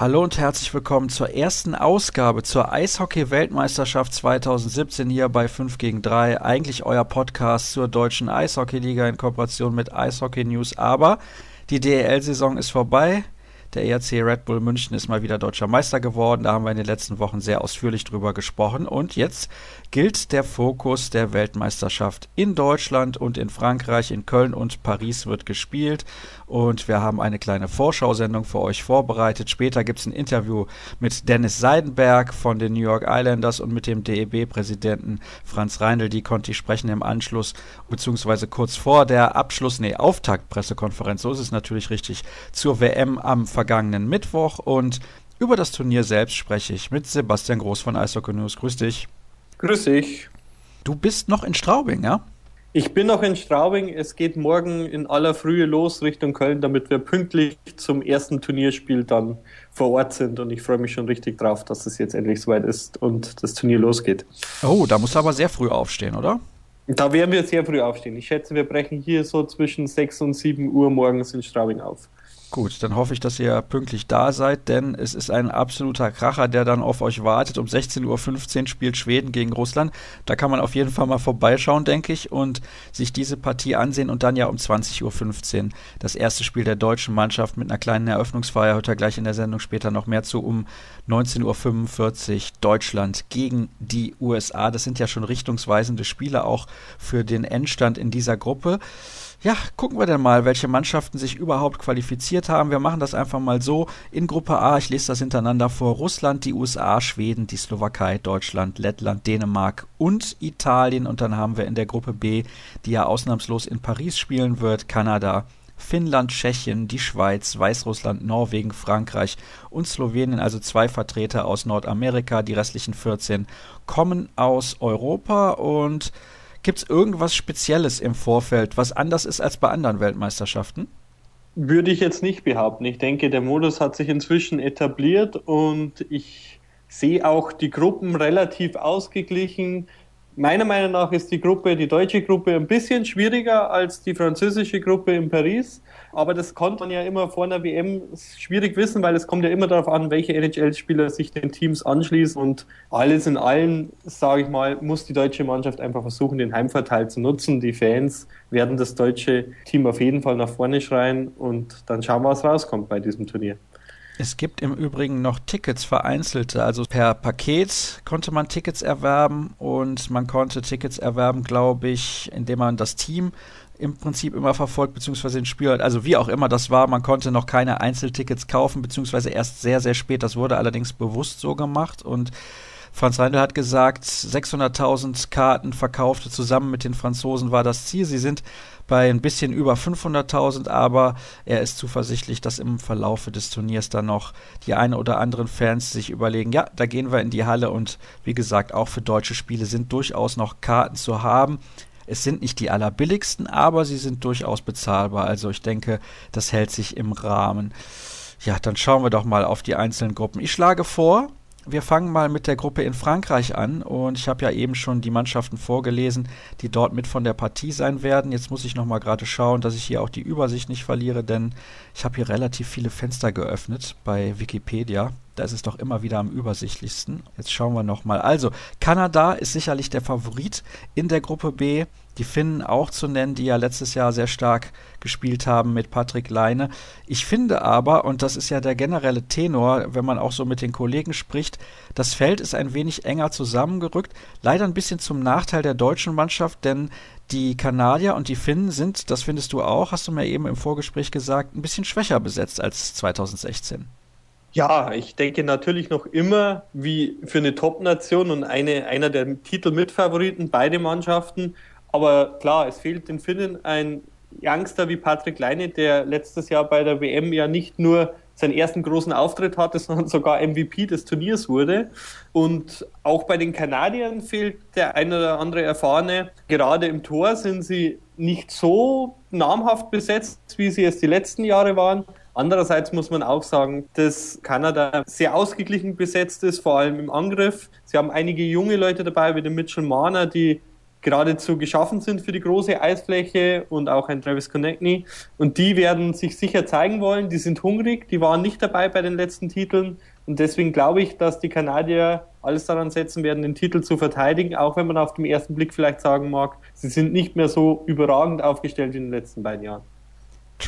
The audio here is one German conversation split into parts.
Hallo und herzlich willkommen zur ersten Ausgabe zur Eishockey-Weltmeisterschaft 2017 hier bei 5 gegen 3. Eigentlich euer Podcast zur deutschen Eishockeyliga in Kooperation mit Eishockey News. Aber die DEL-Saison ist vorbei. Der ERC Red Bull München ist mal wieder deutscher Meister geworden. Da haben wir in den letzten Wochen sehr ausführlich drüber gesprochen. Und jetzt gilt der Fokus der Weltmeisterschaft in Deutschland und in Frankreich. In Köln und Paris wird gespielt. Und wir haben eine kleine Vorschausendung für euch vorbereitet. Später gibt es ein Interview mit Dennis Seidenberg von den New York Islanders und mit dem DEB-Präsidenten Franz Reindl. Die konnte ich sprechen im Anschluss, beziehungsweise kurz vor der Abschluss, nee, Auftaktpressekonferenz. So ist es natürlich richtig, zur WM am vergangenen Mittwoch. Und über das Turnier selbst spreche ich mit Sebastian Groß von Eishockey News. Grüß dich. Grüß dich. Du bist noch in Straubing, ja? Ich bin noch in Straubing. Es geht morgen in aller Frühe los Richtung Köln, damit wir pünktlich zum ersten Turnierspiel dann vor Ort sind. Und ich freue mich schon richtig drauf, dass es jetzt endlich soweit ist und das Turnier losgeht. Oh, da musst du aber sehr früh aufstehen, oder? Da werden wir sehr früh aufstehen. Ich schätze, wir brechen hier so zwischen 6 und 7 Uhr morgens in Straubing auf. Gut, dann hoffe ich, dass ihr pünktlich da seid, denn es ist ein absoluter Kracher, der dann auf euch wartet. Um 16.15 Uhr spielt Schweden gegen Russland. Da kann man auf jeden Fall mal vorbeischauen, denke ich, und sich diese Partie ansehen und dann ja um 20.15 Uhr das erste Spiel der deutschen Mannschaft mit einer kleinen Eröffnungsfeier. Hört er gleich in der Sendung später noch mehr zu. Um 19.45 Uhr Deutschland gegen die USA. Das sind ja schon richtungsweisende Spiele auch für den Endstand in dieser Gruppe. Ja, gucken wir denn mal, welche Mannschaften sich überhaupt qualifiziert haben. Wir machen das einfach mal so. In Gruppe A, ich lese das hintereinander vor, Russland, die USA, Schweden, die Slowakei, Deutschland, Lettland, Dänemark und Italien. Und dann haben wir in der Gruppe B, die ja ausnahmslos in Paris spielen wird, Kanada, Finnland, Tschechien, die Schweiz, Weißrussland, Norwegen, Frankreich und Slowenien, also zwei Vertreter aus Nordamerika. Die restlichen 14 kommen aus Europa und Gibt es irgendwas Spezielles im Vorfeld, was anders ist als bei anderen Weltmeisterschaften? Würde ich jetzt nicht behaupten. Ich denke, der Modus hat sich inzwischen etabliert und ich sehe auch die Gruppen relativ ausgeglichen. Meiner Meinung nach ist die Gruppe, die deutsche Gruppe, ein bisschen schwieriger als die französische Gruppe in Paris. Aber das konnte man ja immer vor einer WM schwierig wissen, weil es kommt ja immer darauf an, welche NHL-Spieler sich den Teams anschließen. Und alles in allem, sage ich mal, muss die deutsche Mannschaft einfach versuchen, den Heimvorteil zu nutzen. Die Fans werden das deutsche Team auf jeden Fall nach vorne schreien und dann schauen wir, was rauskommt bei diesem Turnier. Es gibt im Übrigen noch Tickets vereinzelte, also per Paket konnte man Tickets erwerben und man konnte Tickets erwerben, glaube ich, indem man das Team im Prinzip immer verfolgt, beziehungsweise den Spieler, also wie auch immer das war, man konnte noch keine Einzeltickets kaufen, beziehungsweise erst sehr, sehr spät. Das wurde allerdings bewusst so gemacht und Franz Reindl hat gesagt, 600.000 Karten verkaufte zusammen mit den Franzosen war das Ziel. Sie sind bei ein bisschen über 500.000, aber er ist zuversichtlich, dass im Verlaufe des Turniers dann noch die ein oder anderen Fans sich überlegen, ja, da gehen wir in die Halle und wie gesagt, auch für deutsche Spiele sind durchaus noch Karten zu haben. Es sind nicht die allerbilligsten, aber sie sind durchaus bezahlbar. Also ich denke, das hält sich im Rahmen. Ja, dann schauen wir doch mal auf die einzelnen Gruppen. Ich schlage vor, wir fangen mal mit der Gruppe in Frankreich an und ich habe ja eben schon die Mannschaften vorgelesen, die dort mit von der Partie sein werden. Jetzt muss ich noch mal gerade schauen, dass ich hier auch die Übersicht nicht verliere, denn ich habe hier relativ viele Fenster geöffnet bei Wikipedia. Da ist es doch immer wieder am übersichtlichsten. Jetzt schauen wir noch mal. Also, Kanada ist sicherlich der Favorit in der Gruppe B die Finnen auch zu nennen, die ja letztes Jahr sehr stark gespielt haben mit Patrick Leine. Ich finde aber, und das ist ja der generelle Tenor, wenn man auch so mit den Kollegen spricht, das Feld ist ein wenig enger zusammengerückt. Leider ein bisschen zum Nachteil der deutschen Mannschaft, denn die Kanadier und die Finnen sind, das findest du auch, hast du mir eben im Vorgespräch gesagt, ein bisschen schwächer besetzt als 2016. Ja, ich denke natürlich noch immer wie für eine Top-Nation und eine, einer der Titelmitfavoriten, beide Mannschaften. Aber klar, es fehlt den Finnen ein Youngster wie Patrick Leine, der letztes Jahr bei der WM ja nicht nur seinen ersten großen Auftritt hatte, sondern sogar MVP des Turniers wurde. Und auch bei den Kanadiern fehlt der eine oder andere Erfahrene. Gerade im Tor sind sie nicht so namhaft besetzt, wie sie es die letzten Jahre waren. Andererseits muss man auch sagen, dass Kanada sehr ausgeglichen besetzt ist, vor allem im Angriff. Sie haben einige junge Leute dabei, wie den Mitchell Marner, die geradezu geschaffen sind für die große Eisfläche und auch ein Travis Connectney. Und die werden sich sicher zeigen wollen. Die sind hungrig, die waren nicht dabei bei den letzten Titeln. Und deswegen glaube ich, dass die Kanadier alles daran setzen werden, den Titel zu verteidigen, auch wenn man auf den ersten Blick vielleicht sagen mag, sie sind nicht mehr so überragend aufgestellt in den letzten beiden Jahren.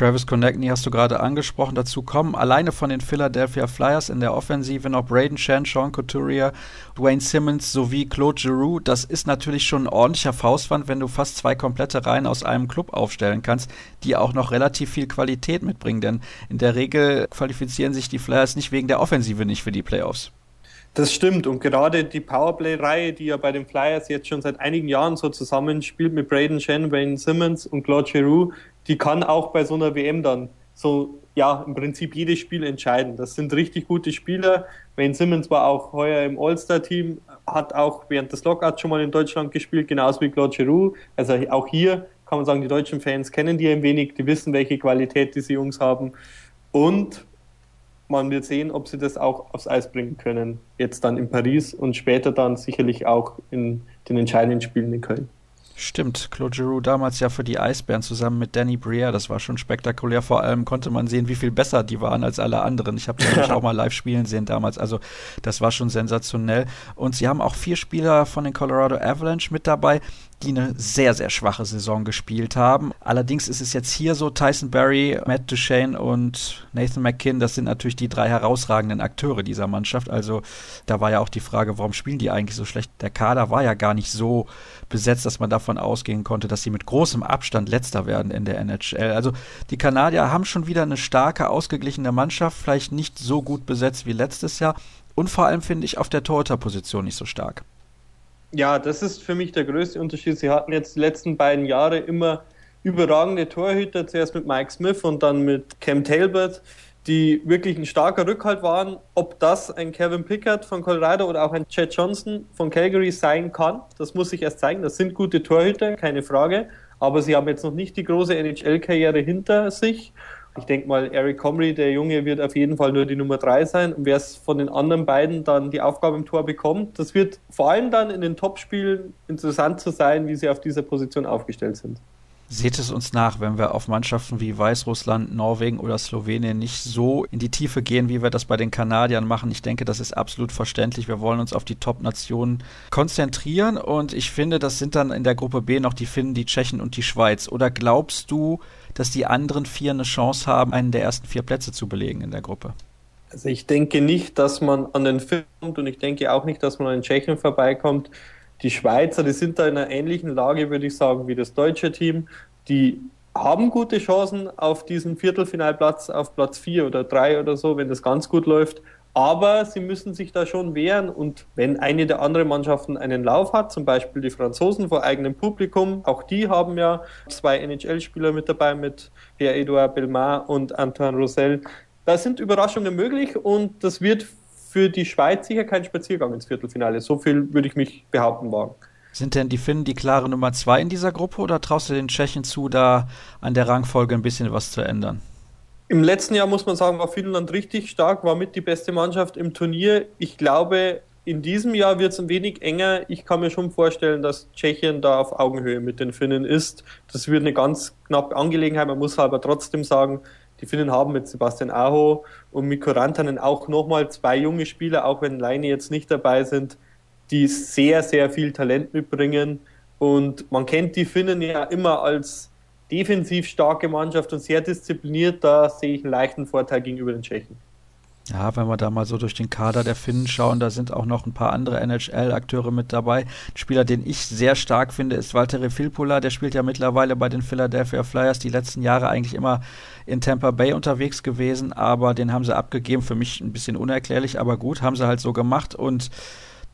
Travis Konechny hast du gerade angesprochen. Dazu kommen alleine von den Philadelphia Flyers in der Offensive noch Braden Shan, Sean Couturier, Dwayne Simmons sowie Claude Giroux. Das ist natürlich schon ein ordentlicher Faustwand, wenn du fast zwei komplette Reihen aus einem Club aufstellen kannst, die auch noch relativ viel Qualität mitbringen. Denn in der Regel qualifizieren sich die Flyers nicht wegen der Offensive nicht für die Playoffs. Das stimmt und gerade die Powerplay-Reihe, die ja bei den Flyers jetzt schon seit einigen Jahren so zusammenspielt mit Braden Shen, Wayne Simmons und Claude Giroux, die kann auch bei so einer WM dann so, ja, im Prinzip jedes Spiel entscheiden. Das sind richtig gute Spieler. Wayne Simmons war auch heuer im All-Star-Team, hat auch während des Lockouts schon mal in Deutschland gespielt, genauso wie Claude Giroux. Also auch hier kann man sagen, die deutschen Fans kennen die ein wenig, die wissen, welche Qualität diese Jungs haben. Und man wird sehen, ob sie das auch aufs Eis bringen können. Jetzt dann in Paris und später dann sicherlich auch in den entscheidenden Spielen in Köln. Stimmt, Claude Giroux damals ja für die Eisbären zusammen mit Danny Briere, das war schon spektakulär. Vor allem konnte man sehen, wie viel besser die waren als alle anderen. Ich habe die nämlich auch mal live spielen sehen damals, also das war schon sensationell. Und sie haben auch vier Spieler von den Colorado Avalanche mit dabei, die eine sehr, sehr schwache Saison gespielt haben. Allerdings ist es jetzt hier so, Tyson Berry, Matt Duchesne und Nathan McKinn, das sind natürlich die drei herausragenden Akteure dieser Mannschaft. Also da war ja auch die Frage, warum spielen die eigentlich so schlecht? Der Kader war ja gar nicht so besetzt, dass man davon ausgehen konnte, dass sie mit großem Abstand letzter werden in der NHL. Also die Kanadier haben schon wieder eine starke, ausgeglichene Mannschaft, vielleicht nicht so gut besetzt wie letztes Jahr. Und vor allem finde ich auf der Torhüterposition nicht so stark. Ja, das ist für mich der größte Unterschied. Sie hatten jetzt die letzten beiden Jahre immer überragende Torhüter, zuerst mit Mike Smith und dann mit Cam Talbot, die wirklich ein starker Rückhalt waren. Ob das ein Kevin Pickard von Colorado oder auch ein Chad Johnson von Calgary sein kann, das muss sich erst zeigen. Das sind gute Torhüter, keine Frage. Aber sie haben jetzt noch nicht die große NHL-Karriere hinter sich. Ich denke mal, Eric Comrie, der Junge, wird auf jeden Fall nur die Nummer drei sein. Und wer es von den anderen beiden dann die Aufgabe im Tor bekommt, das wird vor allem dann in den Topspielen interessant zu sein, wie sie auf dieser Position aufgestellt sind. Seht es uns nach, wenn wir auf Mannschaften wie Weißrussland, Norwegen oder Slowenien nicht so in die Tiefe gehen, wie wir das bei den Kanadiern machen. Ich denke, das ist absolut verständlich. Wir wollen uns auf die Top-Nationen konzentrieren und ich finde, das sind dann in der Gruppe B noch die Finnen, die Tschechen und die Schweiz. Oder glaubst du, dass die anderen vier eine Chance haben, einen der ersten vier Plätze zu belegen in der Gruppe? Also ich denke nicht, dass man an den Finnen kommt und ich denke auch nicht, dass man an den Tschechen vorbeikommt die Schweizer, die sind da in einer ähnlichen Lage, würde ich sagen, wie das deutsche Team. Die haben gute Chancen auf diesen Viertelfinalplatz, auf Platz 4 oder 3 oder so, wenn das ganz gut läuft. Aber sie müssen sich da schon wehren und wenn eine der anderen Mannschaften einen Lauf hat, zum Beispiel die Franzosen vor eigenem Publikum, auch die haben ja zwei NHL-Spieler mit dabei mit Pierre-Edouard Belmar und Antoine Roussel. Da sind Überraschungen möglich und das wird für die Schweiz sicher kein Spaziergang ins Viertelfinale. So viel würde ich mich behaupten wagen. Sind denn die Finnen die klare Nummer zwei in dieser Gruppe oder traust du den Tschechen zu, da an der Rangfolge ein bisschen was zu ändern? Im letzten Jahr muss man sagen, war Finnland richtig stark, war mit die beste Mannschaft im Turnier. Ich glaube, in diesem Jahr wird es ein wenig enger. Ich kann mir schon vorstellen, dass Tschechien da auf Augenhöhe mit den Finnen ist. Das wird eine ganz knappe Angelegenheit. Man muss aber trotzdem sagen, die Finnen haben mit Sebastian Aho und Mikko Rantanen auch nochmal zwei junge Spieler, auch wenn Leine jetzt nicht dabei sind, die sehr, sehr viel Talent mitbringen. Und man kennt die Finnen ja immer als defensiv starke Mannschaft und sehr diszipliniert. Da sehe ich einen leichten Vorteil gegenüber den Tschechen. Ja, wenn wir da mal so durch den Kader der Finnen schauen, da sind auch noch ein paar andere NHL-Akteure mit dabei. Ein Spieler, den ich sehr stark finde, ist Walter Filppula. Der spielt ja mittlerweile bei den Philadelphia Flyers die letzten Jahre eigentlich immer in Tampa Bay unterwegs gewesen, aber den haben sie abgegeben. Für mich ein bisschen unerklärlich, aber gut, haben sie halt so gemacht und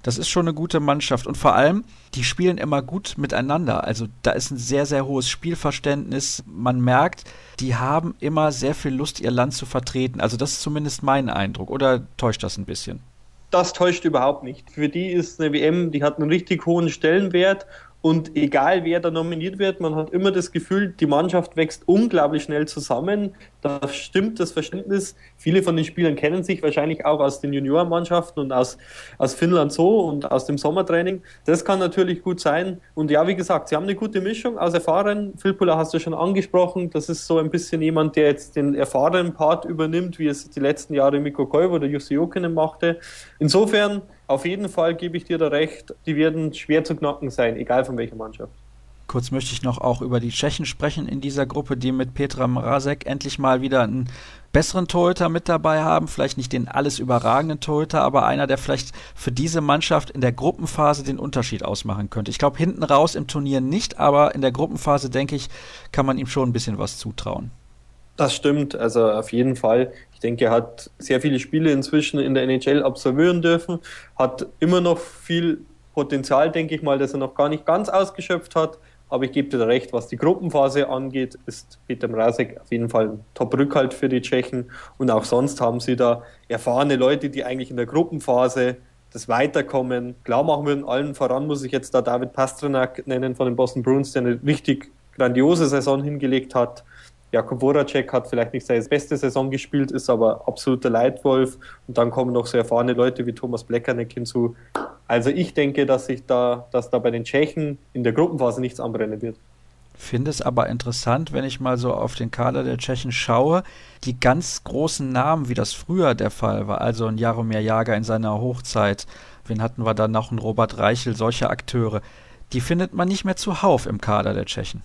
das ist schon eine gute Mannschaft und vor allem, die spielen immer gut miteinander. Also da ist ein sehr, sehr hohes Spielverständnis. Man merkt, die haben immer sehr viel Lust, ihr Land zu vertreten. Also das ist zumindest mein Eindruck. Oder täuscht das ein bisschen? Das täuscht überhaupt nicht. Für die ist eine WM, die hat einen richtig hohen Stellenwert Und egal wer da nominiert wird, man hat immer das Gefühl, die Mannschaft wächst unglaublich schnell zusammen. Da stimmt das Verständnis. Viele von den Spielern kennen sich wahrscheinlich auch aus den Juniorenmannschaften und aus, aus Finnland so und aus dem Sommertraining. Das kann natürlich gut sein. Und ja, wie gesagt, sie haben eine gute Mischung aus Erfahrenen. Phil Puller hast du schon angesprochen. Das ist so ein bisschen jemand, der jetzt den erfahrenen Part übernimmt, wie es die letzten Jahre Mikko Koivu oder Jussi Jokinen machte. Insofern auf jeden Fall gebe ich dir da recht, die werden schwer zu knacken sein, egal von welcher Mannschaft. Kurz möchte ich noch auch über die Tschechen sprechen in dieser Gruppe, die mit Petra Mrazek endlich mal wieder einen besseren Torhüter mit dabei haben. Vielleicht nicht den alles überragenden Torhüter, aber einer, der vielleicht für diese Mannschaft in der Gruppenphase den Unterschied ausmachen könnte. Ich glaube, hinten raus im Turnier nicht, aber in der Gruppenphase, denke ich, kann man ihm schon ein bisschen was zutrauen. Das stimmt, also auf jeden Fall. Ich denke, er hat sehr viele Spiele inzwischen in der NHL absolvieren dürfen, hat immer noch viel Potenzial, denke ich mal, das er noch gar nicht ganz ausgeschöpft hat. Aber ich gebe dir recht, was die Gruppenphase angeht, ist Peter Mrazek auf jeden Fall ein Top-Rückhalt für die Tschechen. Und auch sonst haben sie da erfahrene Leute, die eigentlich in der Gruppenphase das Weiterkommen klar machen würden. Allen voran muss ich jetzt da David Pasternak nennen von den Boston Bruins, der eine richtig grandiose Saison hingelegt hat. Jakub Voracek hat vielleicht nicht seine beste Saison gespielt, ist aber absoluter Leitwolf. Und dann kommen noch so erfahrene Leute wie Thomas Bleckerneck hinzu. Also ich denke, dass sich da, dass da bei den Tschechen in der Gruppenphase nichts anbrennen wird. Finde es aber interessant, wenn ich mal so auf den Kader der Tschechen schaue, die ganz großen Namen, wie das früher der Fall war, also ein Jaromir Jager in seiner Hochzeit, wen hatten wir dann noch, ein Robert Reichel, solche Akteure, die findet man nicht mehr zuhauf im Kader der Tschechen.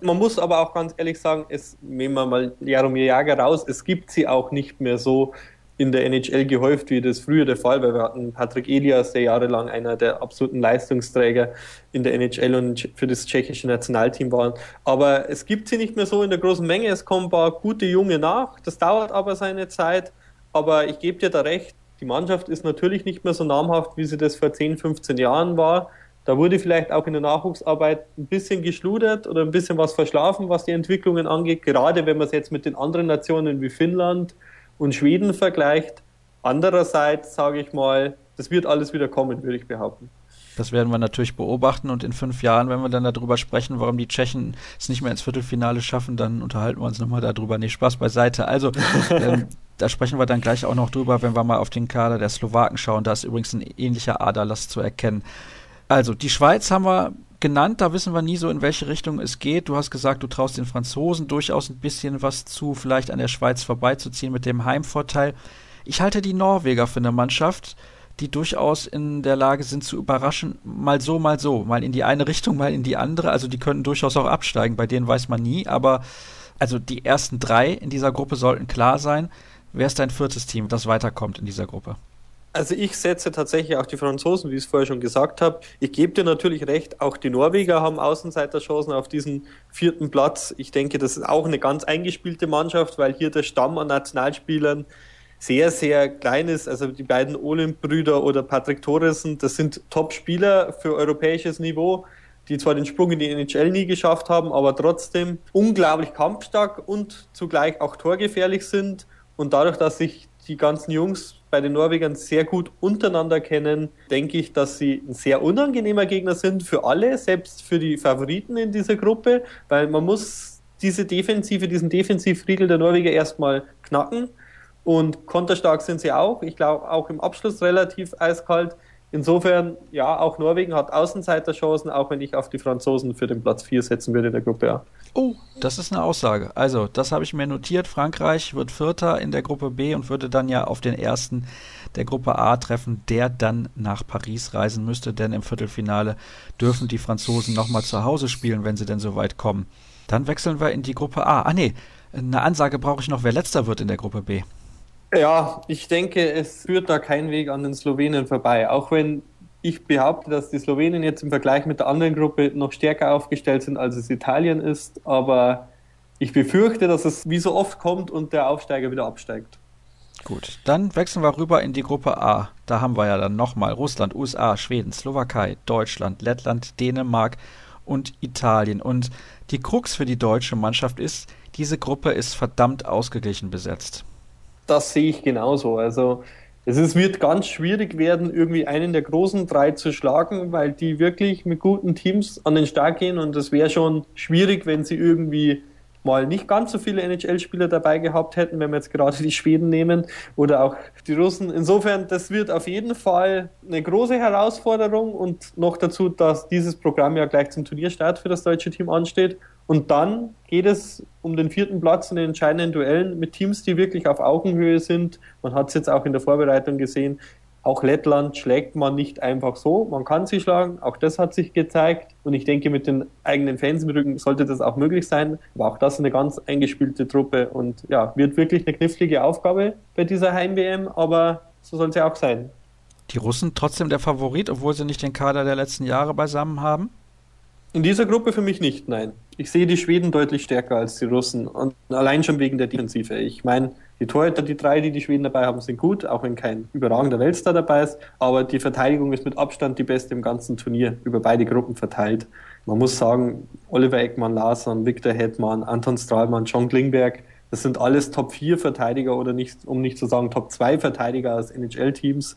Man muss aber auch ganz ehrlich sagen, es, nehmen wir mal Jaromir Jager raus, es gibt sie auch nicht mehr so in der NHL gehäuft, wie das früher der Fall war. Wir hatten Patrick Elias, der jahrelang einer der absoluten Leistungsträger in der NHL und für das tschechische Nationalteam war. Aber es gibt sie nicht mehr so in der großen Menge. Es kommen ein paar gute Junge nach. Das dauert aber seine Zeit. Aber ich gebe dir da recht, die Mannschaft ist natürlich nicht mehr so namhaft, wie sie das vor 10, 15 Jahren war. Da wurde vielleicht auch in der Nachwuchsarbeit ein bisschen geschludert oder ein bisschen was verschlafen, was die Entwicklungen angeht, gerade wenn man es jetzt mit den anderen Nationen wie Finnland und Schweden vergleicht. Andererseits sage ich mal, das wird alles wieder kommen, würde ich behaupten. Das werden wir natürlich beobachten und in fünf Jahren, wenn wir dann darüber sprechen, warum die Tschechen es nicht mehr ins Viertelfinale schaffen, dann unterhalten wir uns nochmal darüber. Nee, Spaß beiseite. Also, ähm, da sprechen wir dann gleich auch noch drüber, wenn wir mal auf den Kader der Slowaken schauen. Da ist übrigens ein ähnlicher Aderlass zu erkennen. Also, die Schweiz haben wir genannt, da wissen wir nie so, in welche Richtung es geht. Du hast gesagt, du traust den Franzosen durchaus ein bisschen was zu, vielleicht an der Schweiz vorbeizuziehen mit dem Heimvorteil. Ich halte die Norweger für eine Mannschaft, die durchaus in der Lage sind zu überraschen, mal so, mal so, mal in die eine Richtung, mal in die andere. Also die könnten durchaus auch absteigen, bei denen weiß man nie, aber also die ersten drei in dieser Gruppe sollten klar sein. Wer ist dein viertes Team, das weiterkommt in dieser Gruppe? Also ich setze tatsächlich auch die Franzosen, wie ich es vorher schon gesagt habe. Ich gebe dir natürlich recht, auch die Norweger haben Außenseiterchancen auf diesen vierten Platz. Ich denke, das ist auch eine ganz eingespielte Mannschaft, weil hier der Stamm an Nationalspielern sehr, sehr klein ist. Also die beiden Olymp-Brüder oder Patrick Thoresen, das sind Top-Spieler für europäisches Niveau, die zwar den Sprung in die NHL nie geschafft haben, aber trotzdem unglaublich kampfstark und zugleich auch torgefährlich sind. Und dadurch, dass sich die ganzen Jungs bei den Norwegern sehr gut untereinander kennen, denke ich, dass sie ein sehr unangenehmer Gegner sind für alle, selbst für die Favoriten in dieser Gruppe, weil man muss diese Defensive, diesen Defensivriegel der Norweger erstmal knacken. Und konterstark sind sie auch. Ich glaube auch im Abschluss relativ eiskalt. Insofern, ja, auch Norwegen hat Außenseiterchancen, auch wenn ich auf die Franzosen für den Platz 4 setzen würde in der Gruppe A. Oh, das ist eine Aussage. Also, das habe ich mir notiert. Frankreich wird Vierter in der Gruppe B und würde dann ja auf den ersten der Gruppe A treffen, der dann nach Paris reisen müsste, denn im Viertelfinale dürfen die Franzosen nochmal zu Hause spielen, wenn sie denn so weit kommen. Dann wechseln wir in die Gruppe A. Ah, nee, eine Ansage brauche ich noch, wer letzter wird in der Gruppe B. Ja, ich denke, es führt da kein Weg an den Slowenen vorbei. Auch wenn ich behaupte, dass die Slowenen jetzt im Vergleich mit der anderen Gruppe noch stärker aufgestellt sind, als es Italien ist. Aber ich befürchte, dass es wie so oft kommt und der Aufsteiger wieder absteigt. Gut, dann wechseln wir rüber in die Gruppe A. Da haben wir ja dann nochmal Russland, USA, Schweden, Slowakei, Deutschland, Lettland, Dänemark und Italien. Und die Krux für die deutsche Mannschaft ist, diese Gruppe ist verdammt ausgeglichen besetzt. Das sehe ich genauso. Also es ist, wird ganz schwierig werden, irgendwie einen der großen drei zu schlagen, weil die wirklich mit guten Teams an den Start gehen und es wäre schon schwierig, wenn sie irgendwie mal nicht ganz so viele NHL-Spieler dabei gehabt hätten, wenn wir jetzt gerade die Schweden nehmen oder auch die Russen. Insofern, das wird auf jeden Fall eine große Herausforderung und noch dazu, dass dieses Programm ja gleich zum Turnierstart für das deutsche Team ansteht. Und dann geht es um den vierten Platz in den entscheidenden Duellen mit Teams, die wirklich auf Augenhöhe sind. Man hat es jetzt auch in der Vorbereitung gesehen. Auch Lettland schlägt man nicht einfach so. Man kann sie schlagen. Auch das hat sich gezeigt. Und ich denke, mit den eigenen Fans im Rücken sollte das auch möglich sein. Aber auch das ist eine ganz eingespielte Truppe und ja, wird wirklich eine knifflige Aufgabe bei dieser Heim-WM. Aber so soll es ja auch sein. Die Russen trotzdem der Favorit, obwohl sie nicht den Kader der letzten Jahre beisammen haben? In dieser Gruppe für mich nicht, nein. Ich sehe die Schweden deutlich stärker als die Russen und allein schon wegen der Defensive. Ich meine, die Torhüter, die drei, die die Schweden dabei haben, sind gut, auch wenn kein überragender Weltstar dabei ist, aber die Verteidigung ist mit Abstand die beste im ganzen Turnier, über beide Gruppen verteilt. Man muss sagen, Oliver Eckmann, Larsson, Viktor Hetman, Anton Strahlmann, John Klingberg, das sind alles Top 4 Verteidiger oder nicht, um nicht zu sagen Top 2 Verteidiger aus NHL-Teams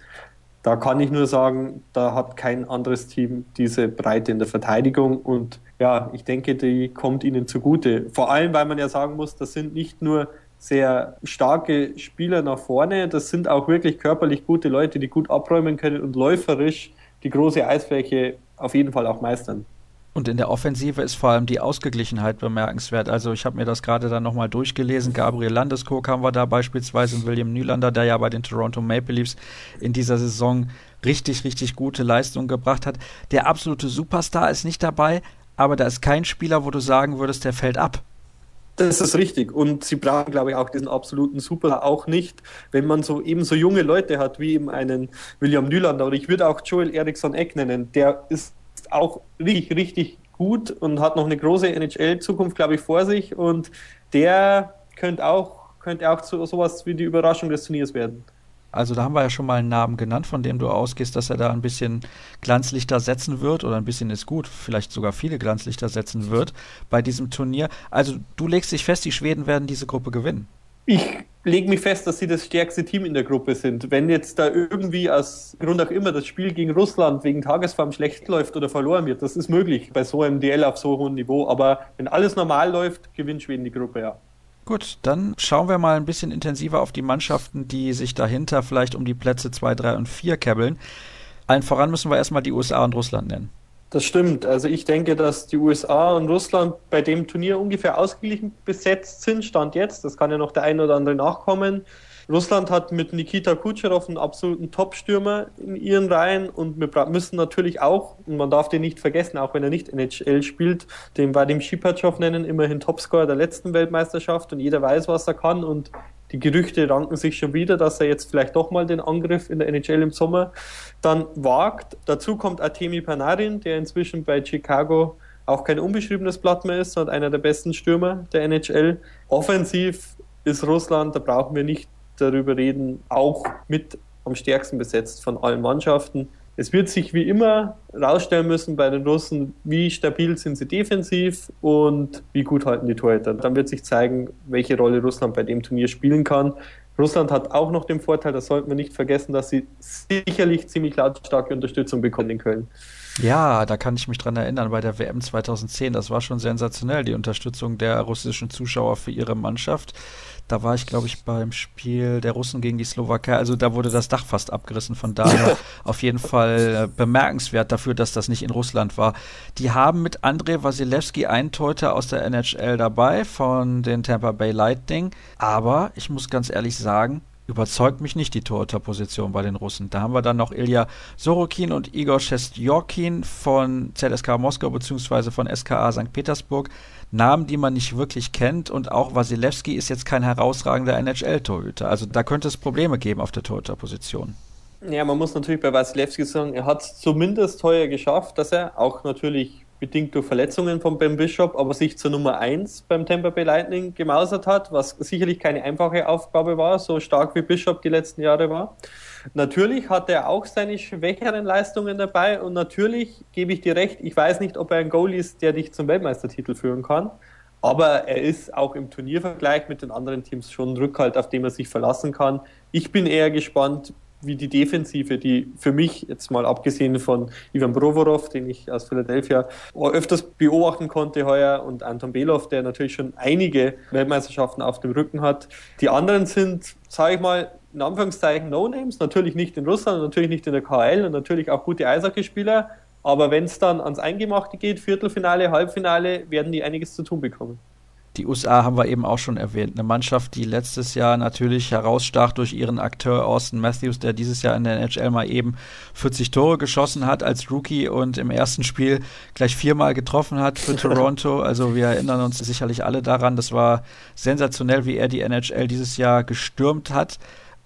da kann ich nur sagen, da hat kein anderes Team diese Breite in der Verteidigung und ja, ich denke, die kommt ihnen zugute. Vor allem, weil man ja sagen muss, das sind nicht nur sehr starke Spieler nach vorne, das sind auch wirklich körperlich gute Leute, die gut abräumen können und läuferisch die große Eisfläche auf jeden Fall auch meistern. Und in der Offensive ist vor allem die Ausgeglichenheit bemerkenswert. Also ich habe mir das gerade dann nochmal durchgelesen. Gabriel Landeskog haben wir da beispielsweise und William Nylander, der ja bei den Toronto Maple Leafs in dieser Saison richtig, richtig gute Leistungen gebracht hat. Der absolute Superstar ist nicht dabei, aber da ist kein Spieler, wo du sagen würdest, der fällt ab. Das ist richtig. Und sie brauchen, glaube ich, auch diesen absoluten Super auch nicht, wenn man so eben so junge Leute hat, wie eben einen William Nylander oder ich würde auch Joel Eriksson Eck nennen. Der ist auch richtig, richtig gut und hat noch eine große NHL-Zukunft, glaube ich, vor sich. Und der könnte auch, könnte auch so, sowas wie die Überraschung des Turniers werden. Also da haben wir ja schon mal einen Namen genannt, von dem du ausgehst, dass er da ein bisschen Glanzlichter setzen wird oder ein bisschen ist gut, vielleicht sogar viele Glanzlichter setzen wird bei diesem Turnier. Also du legst dich fest, die Schweden werden diese Gruppe gewinnen. Ich lege mich fest, dass sie das stärkste Team in der Gruppe sind. Wenn jetzt da irgendwie aus Grund auch immer das Spiel gegen Russland wegen Tagesform schlecht läuft oder verloren wird, das ist möglich bei so einem DL auf so hohem Niveau. Aber wenn alles normal läuft, gewinnt Schweden die Gruppe, ja. Gut, dann schauen wir mal ein bisschen intensiver auf die Mannschaften, die sich dahinter vielleicht um die Plätze 2, 3 und 4 käbbeln. Allen voran müssen wir erstmal die USA und Russland nennen. Das stimmt. Also ich denke, dass die USA und Russland bei dem Turnier ungefähr ausgeglichen besetzt sind, Stand jetzt. Das kann ja noch der eine oder andere nachkommen. Russland hat mit Nikita Kucherov einen absoluten Top-Stürmer in ihren Reihen und wir müssen natürlich auch, und man darf den nicht vergessen, auch wenn er nicht NHL spielt, den Vadim Shipachev nennen, immerhin Topscorer der letzten Weltmeisterschaft und jeder weiß, was er kann und die Gerüchte ranken sich schon wieder, dass er jetzt vielleicht doch mal den Angriff in der NHL im Sommer dann wagt. Dazu kommt Artemi Panarin, der inzwischen bei Chicago auch kein unbeschriebenes Blatt mehr ist, sondern einer der besten Stürmer der NHL. Offensiv ist Russland, da brauchen wir nicht darüber reden, auch mit am stärksten besetzt von allen Mannschaften. Es wird sich wie immer rausstellen müssen bei den Russen, wie stabil sind sie defensiv und wie gut halten die Torhüter. Dann wird sich zeigen, welche Rolle Russland bei dem Turnier spielen kann. Russland hat auch noch den Vorteil, das sollten wir nicht vergessen, dass sie sicherlich ziemlich lautstarke Unterstützung bekommen in Köln. Ja, da kann ich mich dran erinnern, bei der WM 2010, das war schon sensationell, die Unterstützung der russischen Zuschauer für ihre Mannschaft. Da war ich, glaube ich, beim Spiel der Russen gegen die Slowakei. Also da wurde das Dach fast abgerissen. Von daher auf jeden Fall äh, bemerkenswert dafür, dass das nicht in Russland war. Die haben mit Andrei Wasilewski einen Torhüter aus der NHL dabei von den Tampa Bay Lightning. Aber ich muss ganz ehrlich sagen, überzeugt mich nicht die Torhüterposition bei den Russen. Da haben wir dann noch Ilya Sorokin und Igor Shestyorkin von ZSK Moskau bzw. von SKA St. Petersburg. Namen, die man nicht wirklich kennt und auch Wasilewski ist jetzt kein herausragender NHL-Torhüter. Also da könnte es Probleme geben auf der Torhüterposition. Ja, man muss natürlich bei Wasilewski sagen, er hat es zumindest heuer geschafft, dass er auch natürlich bedingt durch Verletzungen von Ben Bishop, aber sich zur Nummer 1 beim Tampa Bay Lightning gemausert hat, was sicherlich keine einfache Aufgabe war, so stark wie Bishop die letzten Jahre war. Natürlich hat er auch seine schwächeren Leistungen dabei und natürlich gebe ich dir recht, ich weiß nicht, ob er ein Goal ist, der dich zum Weltmeistertitel führen kann, aber er ist auch im Turniervergleich mit den anderen Teams schon ein Rückhalt, auf den man sich verlassen kann. Ich bin eher gespannt, wie die Defensive, die für mich jetzt mal abgesehen von Ivan Provorov, den ich aus Philadelphia öfters beobachten konnte heuer und Anton Belov, der natürlich schon einige Weltmeisterschaften auf dem Rücken hat. Die anderen sind, sage ich mal, in Anführungszeichen No-Names, natürlich nicht in Russland, natürlich nicht in der KL und natürlich auch gute Eishockeyspieler, aber wenn es dann ans Eingemachte geht, Viertelfinale, Halbfinale, werden die einiges zu tun bekommen. Die USA haben wir eben auch schon erwähnt. Eine Mannschaft, die letztes Jahr natürlich herausstach durch ihren Akteur Austin Matthews, der dieses Jahr in der NHL mal eben 40 Tore geschossen hat als Rookie und im ersten Spiel gleich viermal getroffen hat für Toronto. Also wir erinnern uns sicherlich alle daran. Das war sensationell, wie er die NHL dieses Jahr gestürmt hat.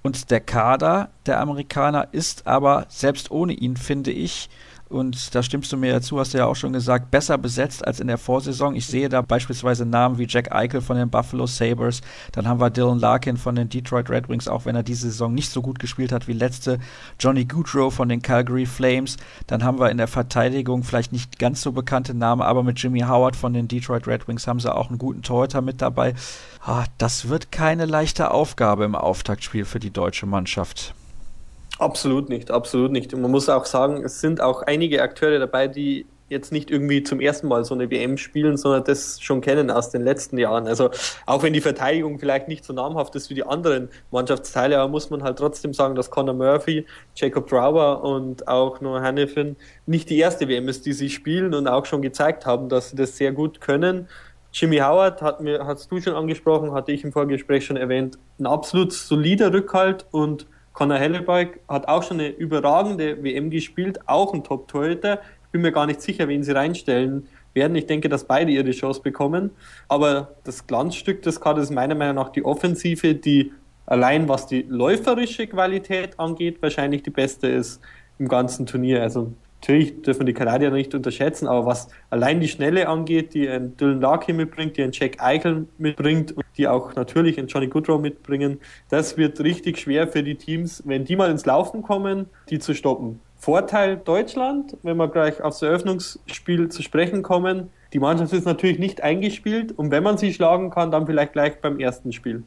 Und der Kader der Amerikaner ist aber selbst ohne ihn, finde ich, und da stimmst du mir ja zu, hast du ja auch schon gesagt, besser besetzt als in der Vorsaison. Ich sehe da beispielsweise Namen wie Jack Eichel von den Buffalo Sabres, dann haben wir Dylan Larkin von den Detroit Red Wings, auch wenn er diese Saison nicht so gut gespielt hat wie letzte, Johnny Goodrow von den Calgary Flames, dann haben wir in der Verteidigung vielleicht nicht ganz so bekannte Namen, aber mit Jimmy Howard von den Detroit Red Wings haben sie auch einen guten Torhüter mit dabei. Ah, das wird keine leichte Aufgabe im Auftaktspiel für die deutsche Mannschaft. Absolut nicht, absolut nicht. Und man muss auch sagen, es sind auch einige Akteure dabei, die jetzt nicht irgendwie zum ersten Mal so eine WM spielen, sondern das schon kennen aus den letzten Jahren. Also auch wenn die Verteidigung vielleicht nicht so namhaft ist wie die anderen Mannschaftsteile, aber muss man halt trotzdem sagen, dass Conor Murphy, Jacob Drauer und auch Noah Hannifin nicht die erste WM ist, die sie spielen und auch schon gezeigt haben, dass sie das sehr gut können. Jimmy Howard hat mir, hast du schon angesprochen, hatte ich im Vorgespräch schon erwähnt, ein absolut solider Rückhalt und Conor Hellebuck hat auch schon eine überragende WM gespielt, auch ein Top-Torhüter. Ich bin mir gar nicht sicher, wen sie reinstellen werden. Ich denke, dass beide ihre Chance bekommen. Aber das Glanzstück des Kaders ist meiner Meinung nach die Offensive, die allein was die läuferische Qualität angeht, wahrscheinlich die beste ist im ganzen Turnier. Also natürlich dürfen die Kanadier nicht unterschätzen, aber was allein die Schnelle angeht, die ein Dylan Larkin mitbringt, die ein Jack Eichel mitbringt und die auch natürlich ein Johnny Goodrow mitbringen, das wird richtig schwer für die Teams, wenn die mal ins Laufen kommen, die zu stoppen. Vorteil Deutschland, wenn wir gleich aufs Eröffnungsspiel zu sprechen kommen, die Mannschaft ist natürlich nicht eingespielt und wenn man sie schlagen kann, dann vielleicht gleich beim ersten Spiel.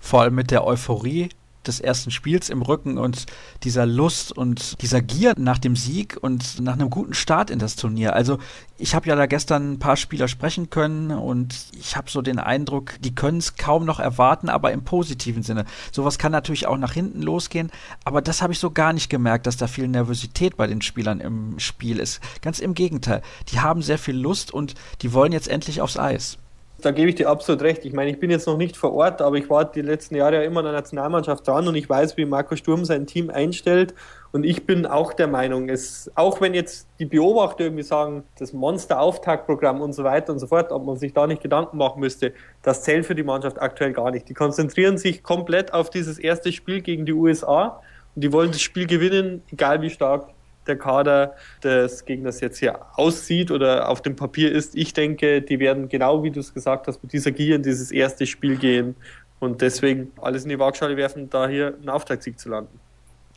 Vor allem mit der Euphorie, des ersten Spiels im Rücken und dieser Lust und dieser Gier nach dem Sieg und nach einem guten Start in das Turnier. Also ich habe ja da gestern ein paar Spieler sprechen können und ich habe so den Eindruck, die können es kaum noch erwarten, aber im positiven Sinne. Sowas kann natürlich auch nach hinten losgehen, aber das habe ich so gar nicht gemerkt, dass da viel Nervosität bei den Spielern im Spiel ist. Ganz im Gegenteil, die haben sehr viel Lust und die wollen jetzt endlich aufs Eis da gebe ich dir absolut recht. Ich meine, ich bin jetzt noch nicht vor Ort, aber ich war die letzten Jahre ja immer in der Nationalmannschaft dran und ich weiß, wie Marco Sturm sein Team einstellt. Und ich bin auch der Meinung, es, auch wenn jetzt die Beobachter irgendwie sagen, das Monster-Auftaktprogramm und so weiter und so fort, ob man sich da nicht Gedanken machen müsste, das zählt für die Mannschaft aktuell gar nicht. Die konzentrieren sich komplett auf dieses erste Spiel gegen die USA und die wollen das Spiel gewinnen, egal wie stark der Kader des Gegners jetzt hier aussieht oder auf dem Papier ist. Ich denke, die werden genau wie du es gesagt hast, mit dieser Gier in dieses erste Spiel gehen und deswegen alles in die Waagschale werfen, da hier einen Auftaktsieg zu landen.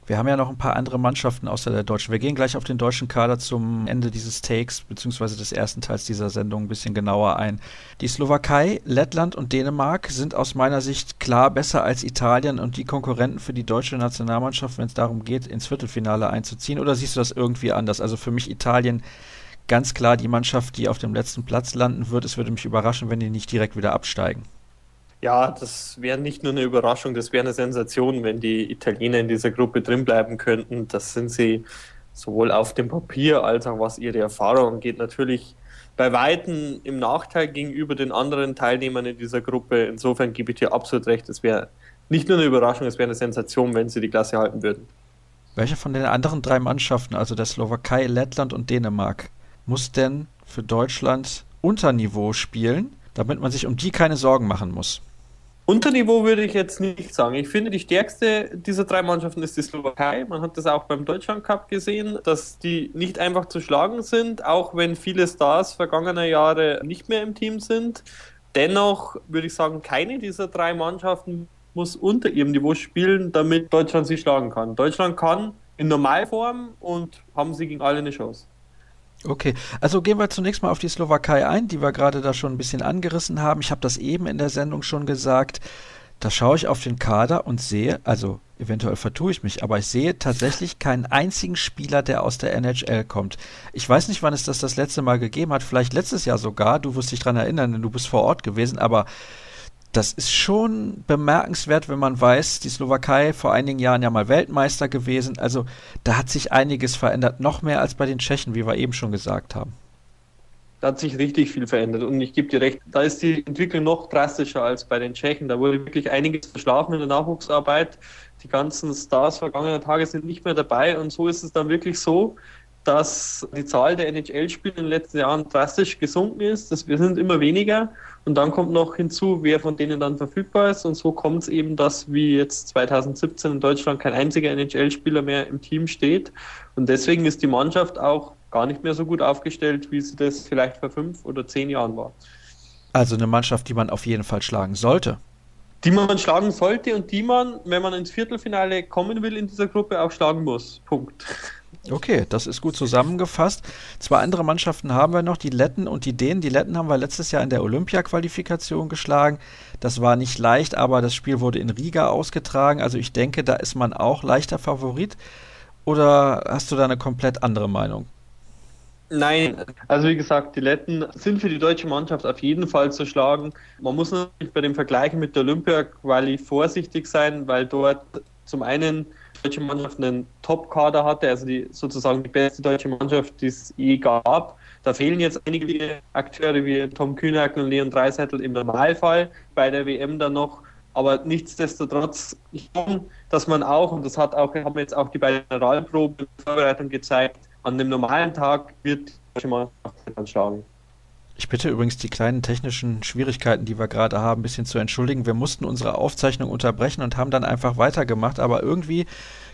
Wir haben ja noch ein paar andere Mannschaften außer der deutschen. Wir gehen gleich auf den deutschen Kader zum Ende dieses Takes beziehungsweise des ersten Teils dieser Sendung ein bisschen genauer ein. Die Slowakei, Lettland und Dänemark sind aus meiner Sicht klar besser als Italien und die Konkurrenten für die deutsche Nationalmannschaft, wenn es darum geht, ins Viertelfinale einzuziehen. Oder siehst du das irgendwie anders? Also für mich Italien ganz klar die Mannschaft, die auf dem letzten Platz landen wird. Es würde mich überraschen, wenn die nicht direkt wieder absteigen. Ja, das wäre nicht nur eine Überraschung, das wäre eine Sensation, wenn die Italiener in dieser Gruppe drin bleiben könnten. Das sind sie sowohl auf dem Papier als auch was ihre Erfahrung angeht, natürlich bei Weitem im Nachteil gegenüber den anderen Teilnehmern in dieser Gruppe. Insofern gebe ich dir absolut recht, es wäre nicht nur eine Überraschung, es wäre eine Sensation, wenn sie die Klasse halten würden. Welche von den anderen drei Mannschaften, also der Slowakei, Lettland und Dänemark, muss denn für Deutschland Unterniveau spielen, damit man sich um die keine Sorgen machen muss? Unterniveau würde ich jetzt nicht sagen. Ich finde, die stärkste dieser drei Mannschaften ist die Slowakei. Man hat das auch beim Deutschland Cup gesehen, dass die nicht einfach zu schlagen sind, auch wenn viele Stars vergangener Jahre nicht mehr im Team sind. Dennoch würde ich sagen, keine dieser drei Mannschaften muss unter ihrem Niveau spielen, damit Deutschland sie schlagen kann. Deutschland kann in Normalform und haben sie gegen alle eine Chance. Okay, also gehen wir zunächst mal auf die Slowakei ein, die wir gerade da schon ein bisschen angerissen haben. Ich habe das eben in der Sendung schon gesagt. da schaue ich auf den Kader und sehe, also eventuell vertue ich mich, aber ich sehe tatsächlich keinen einzigen Spieler, der aus der NHL kommt. Ich weiß nicht, wann es das das letzte Mal gegeben hat, vielleicht letztes Jahr sogar, du wirst dich daran erinnern, denn du bist vor Ort gewesen, aber das ist schon bemerkenswert, wenn man weiß, die Slowakei vor einigen Jahren ja mal Weltmeister gewesen, also da hat sich einiges verändert, noch mehr als bei den Tschechen, wie wir eben schon gesagt haben. Da hat sich richtig viel verändert und ich gebe dir recht, da ist die Entwicklung noch drastischer als bei den Tschechen. Da wurde wirklich einiges verschlafen in der Nachwuchsarbeit. Die ganzen Stars vergangener Tage sind nicht mehr dabei und so ist es dann wirklich so, dass die Zahl der NHL-Spiele in den letzten Jahren drastisch gesunken ist. Das, wir sind immer weniger und dann kommt noch hinzu, wer von denen dann verfügbar ist und so kommt es eben, dass wie jetzt 2017 in Deutschland kein einziger NHL-Spieler mehr im Team steht und deswegen ist die Mannschaft auch gar nicht mehr so gut aufgestellt, wie sie das vielleicht vor fünf oder zehn Jahren war. Also eine Mannschaft, die man auf jeden Fall schlagen sollte. Die man schlagen sollte und die man, wenn man ins Viertelfinale kommen will in dieser Gruppe, auch schlagen muss. Punkt. Okay, das ist gut zusammengefasst. Zwei andere Mannschaften haben wir noch, die Letten und die Dänen. Die Letten haben wir letztes Jahr in der Olympia-Qualifikation geschlagen. Das war nicht leicht, aber das Spiel wurde in Riga ausgetragen. Also ich denke, da ist man auch leichter Favorit. Oder hast du da eine komplett andere Meinung? Nein, also wie gesagt, die Letten sind für die deutsche Mannschaft auf jeden Fall zu schlagen. Man muss natürlich bei dem Vergleich mit der Olympia-Quali vorsichtig sein, weil dort zum einen deutsche Mannschaft einen Top-Kader hatte, also die, sozusagen die beste deutsche Mannschaft, die es je gab. Da fehlen jetzt einige Akteure wie Tom Kühnack und Leon Dreiseitel im Normalfall, bei der WM dann noch. Aber nichtsdestotrotz schon, dass man auch, und das hat auch, haben jetzt auch die beiden Generalproben Vorbereitung gezeigt, an einem normalen Tag wird schon mal schlagen. Ich bitte übrigens die kleinen technischen Schwierigkeiten, die wir gerade haben, ein bisschen zu entschuldigen. Wir mussten unsere Aufzeichnung unterbrechen und haben dann einfach weitergemacht, aber irgendwie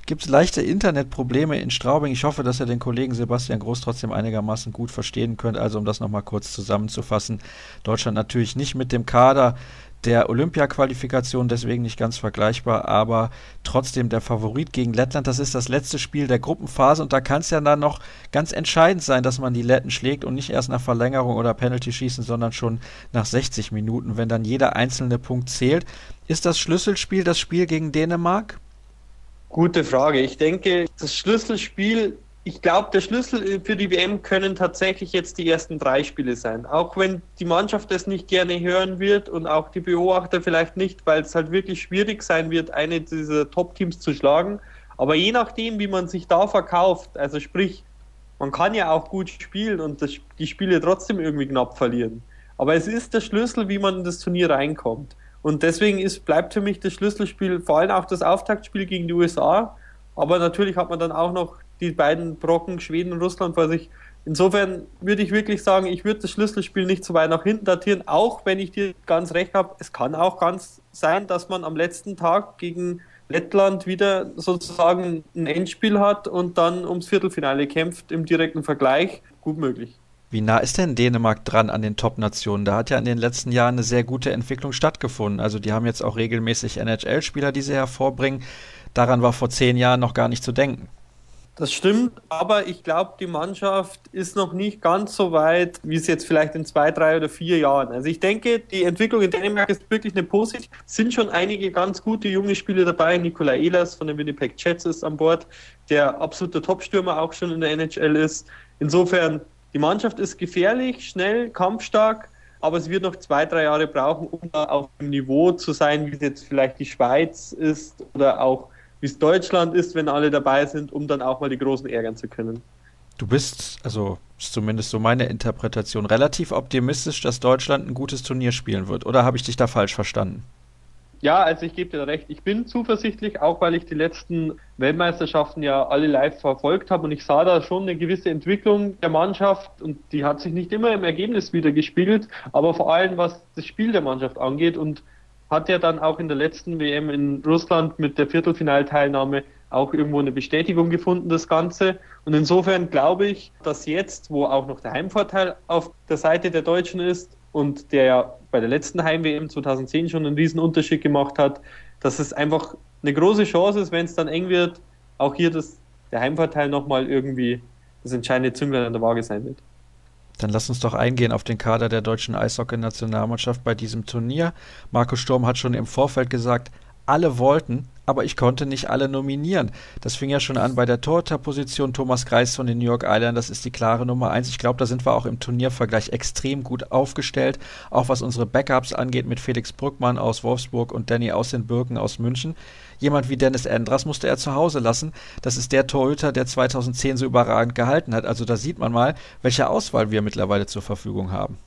gibt es leichte Internetprobleme in Straubing. Ich hoffe, dass ihr den Kollegen Sebastian Groß trotzdem einigermaßen gut verstehen könnt. Also um das nochmal kurz zusammenzufassen, Deutschland natürlich nicht mit dem Kader, der Olympia-Qualifikation, deswegen nicht ganz vergleichbar, aber trotzdem der Favorit gegen Lettland. Das ist das letzte Spiel der Gruppenphase und da kann es ja dann noch ganz entscheidend sein, dass man die Letten schlägt und nicht erst nach Verlängerung oder Penalty schießen, sondern schon nach 60 Minuten, wenn dann jeder einzelne Punkt zählt. Ist das Schlüsselspiel das Spiel gegen Dänemark? Gute Frage. Ich denke, das Schlüsselspiel ich glaube, der Schlüssel für die WM können tatsächlich jetzt die ersten drei Spiele sein. Auch wenn die Mannschaft das nicht gerne hören wird und auch die Beobachter vielleicht nicht, weil es halt wirklich schwierig sein wird, eine dieser Top-Teams zu schlagen. Aber je nachdem, wie man sich da verkauft, also sprich, man kann ja auch gut spielen und das, die Spiele trotzdem irgendwie knapp verlieren. Aber es ist der Schlüssel, wie man in das Turnier reinkommt. Und deswegen ist, bleibt für mich das Schlüsselspiel vor allem auch das Auftaktspiel gegen die USA. Aber natürlich hat man dann auch noch die beiden Brocken Schweden und Russland vor sich. Insofern würde ich wirklich sagen, ich würde das Schlüsselspiel nicht so weit nach hinten datieren, auch wenn ich dir ganz recht habe, es kann auch ganz sein, dass man am letzten Tag gegen Lettland wieder sozusagen ein Endspiel hat und dann ums Viertelfinale kämpft im direkten Vergleich. Gut möglich. Wie nah ist denn Dänemark dran an den Top-Nationen? Da hat ja in den letzten Jahren eine sehr gute Entwicklung stattgefunden. Also die haben jetzt auch regelmäßig NHL-Spieler, die sie hervorbringen. Daran war vor zehn Jahren noch gar nicht zu denken. Das stimmt, aber ich glaube, die Mannschaft ist noch nicht ganz so weit, wie es jetzt vielleicht in zwei, drei oder vier Jahren. Also ich denke, die Entwicklung in Dänemark ist wirklich eine positive. Sind schon einige ganz gute junge Spieler dabei. Nikola Ehlers von den Winnipeg Jets ist an Bord, der absolute Topstürmer auch schon in der NHL ist. Insofern, die Mannschaft ist gefährlich, schnell, kampfstark, aber es wird noch zwei, drei Jahre brauchen, um auf dem Niveau zu sein, wie es jetzt vielleicht die Schweiz ist oder auch wie es Deutschland ist, wenn alle dabei sind, um dann auch mal die Großen ärgern zu können. Du bist, also ist zumindest so meine Interpretation, relativ optimistisch, dass Deutschland ein gutes Turnier spielen wird. Oder habe ich dich da falsch verstanden? Ja, also ich gebe dir recht. Ich bin zuversichtlich, auch weil ich die letzten Weltmeisterschaften ja alle live verfolgt habe und ich sah da schon eine gewisse Entwicklung der Mannschaft und die hat sich nicht immer im Ergebnis wieder gespiegelt, aber vor allem was das Spiel der Mannschaft angeht und hat ja dann auch in der letzten WM in Russland mit der Viertelfinalteilnahme auch irgendwo eine Bestätigung gefunden, das Ganze. Und insofern glaube ich, dass jetzt, wo auch noch der Heimvorteil auf der Seite der Deutschen ist und der ja bei der letzten Heim-WM 2010 schon einen riesen Unterschied gemacht hat, dass es einfach eine große Chance ist, wenn es dann eng wird, auch hier das, der Heimvorteil nochmal irgendwie das entscheidende Zünglein an der Waage sein wird. Dann lass uns doch eingehen auf den Kader der deutschen Eishockey-Nationalmannschaft bei diesem Turnier. Markus Sturm hat schon im Vorfeld gesagt, alle wollten, aber ich konnte nicht alle nominieren. Das fing ja schon an bei der Torhüterposition. Thomas Greis von den New York Islanders ist die klare Nummer eins. Ich glaube, da sind wir auch im Turniervergleich extrem gut aufgestellt. Auch was unsere Backups angeht mit Felix Brückmann aus Wolfsburg und Danny aus den Birken aus München. Jemand wie Dennis Endras musste er zu Hause lassen. Das ist der Torhüter, der 2010 so überragend gehalten hat. Also da sieht man mal, welche Auswahl wir mittlerweile zur Verfügung haben.